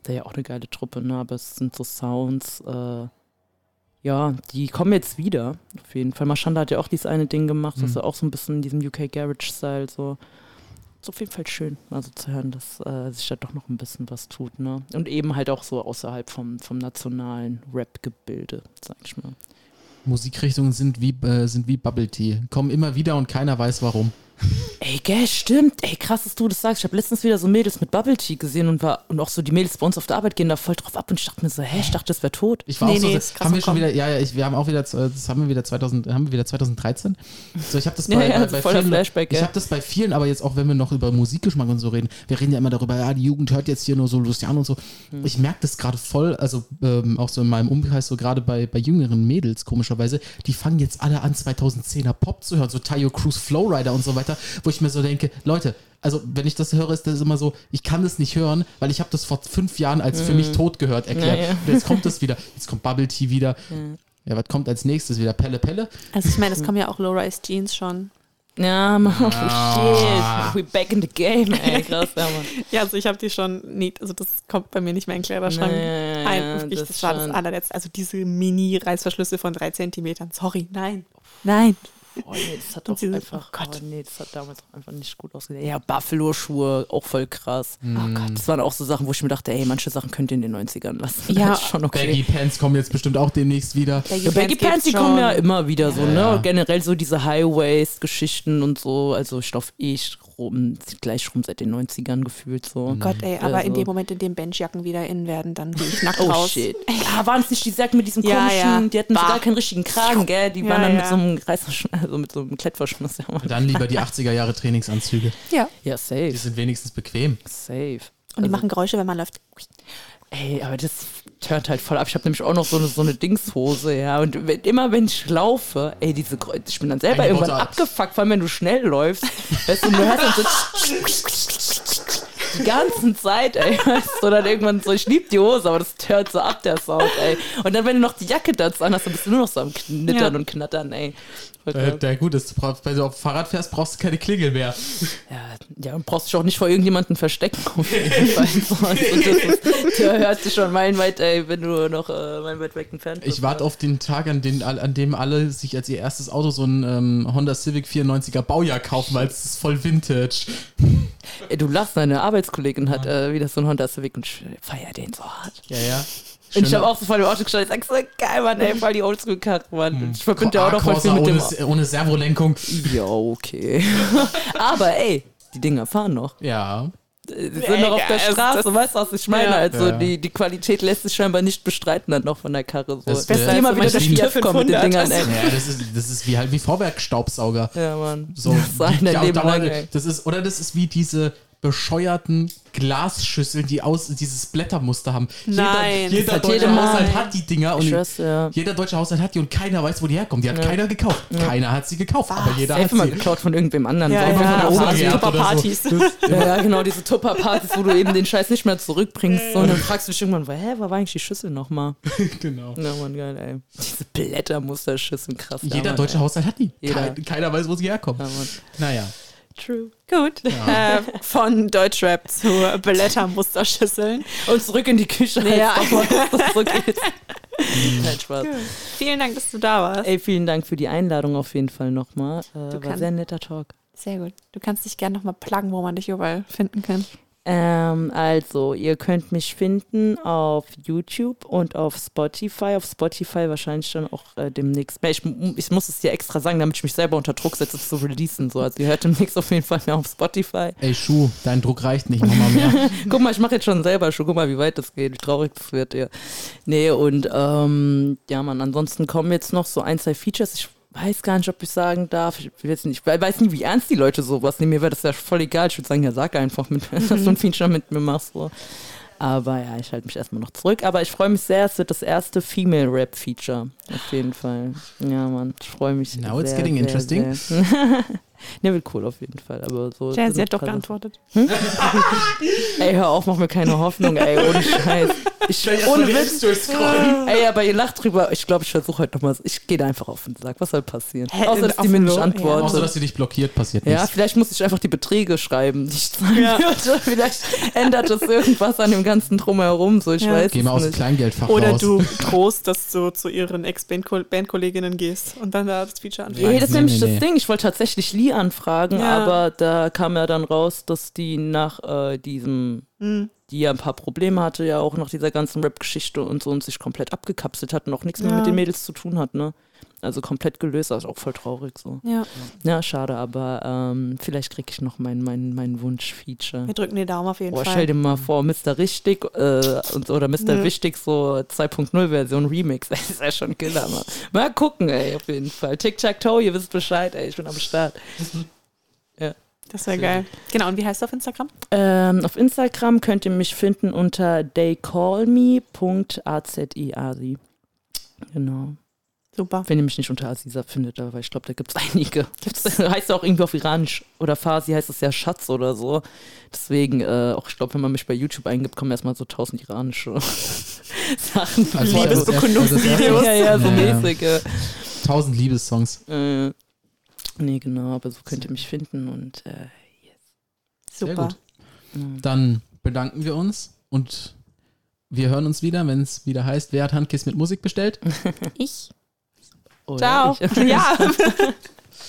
Der ja auch eine geile Truppe, ne? Aber es sind so Sounds, äh, ja, die kommen jetzt wieder. Auf jeden Fall. Mashanda hat ja auch dieses eine Ding gemacht, das Mhm. ist ja auch so ein bisschen in diesem UK Garage-Style so. Ist auf jeden Fall schön, mal so zu hören, dass äh, sich da doch noch ein bisschen was tut, ne? Und eben halt auch so außerhalb vom, vom nationalen Rap-Gebilde, sag ich mal. Musikrichtungen sind wie, äh, sind wie Bubble Tea. Kommen immer wieder und keiner weiß warum. Ey, gell, stimmt. Ey, krass, dass du das sagst. Ich habe letztens wieder so Mädels mit Bubble Tea gesehen und war und auch so die Mädels bei uns auf der Arbeit gehen da voll drauf ab und ich dachte mir so, hä, ich dachte, das wäre tot. Ich war Nee, auch so, nee, das ist krass haben wir schon wieder, ja, ja, ich, wir haben auch wieder, äh, das haben wir wieder 2000, haben wir wieder 2013. So, ich habe das (laughs) Ja, bei, ja, bei, das bei der vielen, Flashback, ich ja. habe das bei vielen, aber jetzt auch, wenn wir noch über Musikgeschmack und so reden, wir reden ja immer darüber, ja, die Jugend hört jetzt hier nur so Luciano und so. Hm. Ich merke das gerade voll, also ähm, auch so in meinem Umkreis, so gerade bei, bei jüngeren Mädels, komischerweise, die fangen jetzt alle an, 2010er Pop zu hören, so Tayo Cruz Flowrider und so weiter, wo ich mir so denke, Leute, also wenn ich das höre, ist das immer so, ich kann das nicht hören, weil ich habe das vor fünf Jahren als für mich tot gehört erklärt. Ja, ja. Und jetzt kommt das wieder, jetzt kommt Bubble Tea wieder. Ja, was kommt als nächstes wieder? Pelle Pelle? Also ich meine, es kommen ja auch Low-Rise Jeans schon. Ja, Mann, oh Ah. shit. We back in the game, ey, krass, ja, Mann. (laughs) Ja, also ich habe die schon nie, also das kommt bei mir nicht mehr in den Kleiderschrank. Nee, Ein, wirklich, das das, war das allerletzte. Also diese Mini-Reißverschlüsse von drei Zentimetern. Sorry, nein. Nein. Oh nee, das hat doch diese- einfach, oh Gott. oh nee, das hat damals auch einfach nicht gut ausgesehen. Ja, Buffalo-Schuhe, auch voll krass. Hm. Oh Gott. Das waren auch so Sachen, wo ich mir dachte, ey, manche Sachen könnt ihr in den 90ern lassen. Ja. Das (laughs) ist schon okay. Baggy Pants kommen jetzt bestimmt auch demnächst wieder. Ja, Baggy Pants, die schon. kommen ja immer wieder so, ne? Ja. Generell so diese High-Waist-Geschichten und so. Also Stoff eh rum, gleich rum seit den 90ern gefühlt so. Gott, ey, aber Also- in dem Moment, in dem Benchjacken wieder in werden, dann gehe ich (laughs) nackt Oh raus. shit. (laughs) Ja, waren es nicht die Sachen mit diesem Ja, komischen, ja. die hatten Bah. sogar keinen richtigen Kragen, gell? Die Ja, waren dann mit so einem Reißverschluss, (laughs) also mit so einem Klettverschluss. Dann lieber die 80er Jahre Trainingsanzüge. Ja. ja safe. Die sind wenigstens bequem. Safe. Und die Also- machen Geräusche, wenn man läuft. Ey, aber das turnt halt voll ab. Ich habe nämlich auch noch so eine, so eine Dingshose, ja. Und wenn, immer wenn ich laufe, ey, diese ich bin dann selber Eine irgendwann abgefuckt, vor allem wenn du schnell läufst. Weißt du, du hörst dann so die ganze Zeit, ey. Weißt du, dann irgendwann so, ich lieb die Hose, aber das turnt so ab, der Sound, ey. Und dann, wenn du noch die Jacke dazu anhast, dann bist du nur noch so am Knittern Ja. und Knattern, ey. Voll Äh, der gut ist, wenn du auf dem Fahrrad fährst, brauchst du keine Klingel mehr. Ja, ja, und brauchst dich auch nicht vor irgendjemandem verstecken. Auf jeden (laughs) Fall. Ist, der hört sich schon meilenweit, ey, wenn du noch äh, meilenweit weg entfernt bist. Ich warte auf den Tag, an, den, an dem alle sich als ihr erstes Auto so ein ähm, Honda Civic 94er Baujahr kaufen, weil es ist voll Vintage. Ey, du lachst, deine Arbeitskollegin hat äh, wieder so einen Honda Civic und ich feier den so hart. Ja, ja. Und ich habe auch so voll im Auto gestanden, ich sag so, geil, Mann, ey, voll die Oldschool-Karre, Mann. Und Ich verbinde ja auch noch voll viel mit dem... ohne, ohne Servolenkung. Ja, okay. (laughs) Aber ey, die Dinger fahren noch. Ja. Die sind noch auf der Straße, das- weißt du, was ich meine? Ja. Also Ja. die, die Qualität lässt sich scheinbar nicht bestreiten dann noch von der Karre. So. Das ist immer wieder das der ist wie Fiat kommt mit den 500, Dingern, ey. Ja, das ist, das ist wie halt wie Vorwerkstaubsauger. Ja, Mann. So, das war die- lang, ey. das ist, oder das ist wie diese bescheuerten Glasschüsseln, die aus dieses Blättermuster haben. Nein, jeder, jeder deutsche jeder- Haushalt hat die Dinger und schwör's, ja. jeder deutsche Haushalt hat die und keiner weiß, wo die herkommen. Die hat keiner gekauft. Keiner hat sie gekauft, aber jeder hat Safe mal sie. geklaut von irgendwem anderen. Ja, ja, von der ja, oder so. Ja, ja, genau, diese Tupper-Partys, wo du eben den Scheiß nicht mehr zurückbringst. So, und dann fragst du dich irgendwann, hä, wo war eigentlich die Schüssel nochmal? (laughs) genau. Ja, Mann, geil, ey. Diese Blättermusterschüsseln, krass. ja, Jeder Mann, deutsche ey. Haushalt hat die. Jeder. Kein, keiner weiß, wo sie herkommen. Ja. Naja. True. Gut. Äh, von Deutschrap zu Blättermusterschüsseln. Und zurück in die Küche. Ja. als. Nein, Spaß. (laughs) Vielen Dank, dass du da warst. Ey, vielen Dank für die Einladung auf jeden Fall nochmal. Äh, war kannst- sehr netter Talk. Sehr gut. Du kannst dich gerne nochmal pluggen, wo man dich überall finden kann. Ähm, also, ihr könnt mich finden auf YouTube und auf Spotify. Auf Spotify wahrscheinlich dann auch äh, demnächst mehr. Ich, ich muss es dir extra sagen, damit ich mich selber unter Druck setze, zu releasen. So. Also, ihr hört demnächst auf jeden Fall mehr auf Spotify. Ey, Schuh, dein Druck reicht nicht, mach mal mehr. (laughs) Guck mal, ich mache jetzt schon selber schon. Guck mal, wie weit das geht, wie traurig das wird. Ja. Nee, und ähm, ja, man, ansonsten kommen jetzt noch so ein, zwei Features. Ich weiß gar nicht, ob ich sagen darf. Ich jetzt nicht, ich weiß nie, wie ernst die Leute sowas nehmen. Mir wäre das ja voll egal. Ich würde sagen, ja, sag einfach, mit, (laughs) dass du ein Feature mit mir machst. So. Aber ja, ich halte mich erstmal noch zurück. Aber ich freue mich sehr. Es wird das erste Female Rap Feature. Auf jeden Fall. Ja, Mann, ich freue mich. Now it's sehr, getting sehr, interesting. Sehr. (laughs) (laughs) ne, wird cool auf jeden Fall. Aber so. Jazzy sind hat doch geantwortet. (laughs) Ey, hör auf, mach mir keine Hoffnung, ey, ohne (laughs) Scheiß. Ich, ohne Witz. Ey, aber ihr lacht drüber. Ich glaube, ich versuche heute nochmal. Ich gehe da einfach auf und sag, was soll passieren? Hä, Außer, dass die mir nicht antwortet. Außer, dass sie dich blockiert, passiert Ja, nichts. vielleicht muss ich einfach die Beträge schreiben, die ich zahlen Ja. würde. Vielleicht ändert das irgendwas an dem ganzen Drumherum, so ich Ja. weiß Geh mal aus dem nicht. Kleingeldfach Oder raus. du trost, dass du zu ihren Ex-Bandkolleginnen gehst und dann da das Feature Nee, anfängst. das ist Nee, nämlich nee, nee. das Ding. Ich wollte tatsächlich Anfragen, Ja. aber da kam ja dann raus, dass die nach äh, diesem, Hm. die ja ein paar Probleme hatte, ja auch nach dieser ganzen Rap-Geschichte und so und sich komplett abgekapselt hat und auch nichts mehr Ja. mit den Mädels zu tun hat, ne? Also komplett gelöst, also auch voll traurig so. Ja, Ja, schade, aber ähm, vielleicht kriege ich noch mein, mein, mein Wunsch-Feature. wir drücken die Daumen auf jeden Boah, Fall. stell dir mal vor, Mr. Richtig äh, und, oder Mr. Ja. Wichtig so 2.0-Version Remix. (laughs) Das ist ja schon Killer, Mann. Mal gucken, ey, auf jeden Fall. Tic-Tac-Toe, ihr wisst Bescheid, ey, ich bin am Start. (laughs) Das wäre geil. Genau, und wie heißt du auf Instagram? Ähm, auf Instagram könnt ihr mich finden unter theycallme.aziasi. Genau. Super. Wenn ihr mich nicht unter Aziza findet, aber ich glaube, da gibt es (laughs) einige. Gibt's, heißt ja auch irgendwie auf Iranisch oder Farsi heißt es ja Schatz oder so. Deswegen, äh, auch ich glaube, wenn man mich bei YouTube eingibt, kommen erstmal so tausend iranische (laughs) Sachen. Also, Liebesbekundungsvideos. Ja, ja, so Ja, ja. mäßig. Äh. Tausend Liebessongs. Äh, nee, genau, aber so könnt ihr mich finden und äh, Sehr Super. gut. Dann bedanken wir uns und wir hören uns wieder, wenn es wieder heißt, wer hat Handkiss mit Musik bestellt? (laughs) Ich. Oder Ciao. ich. Ja.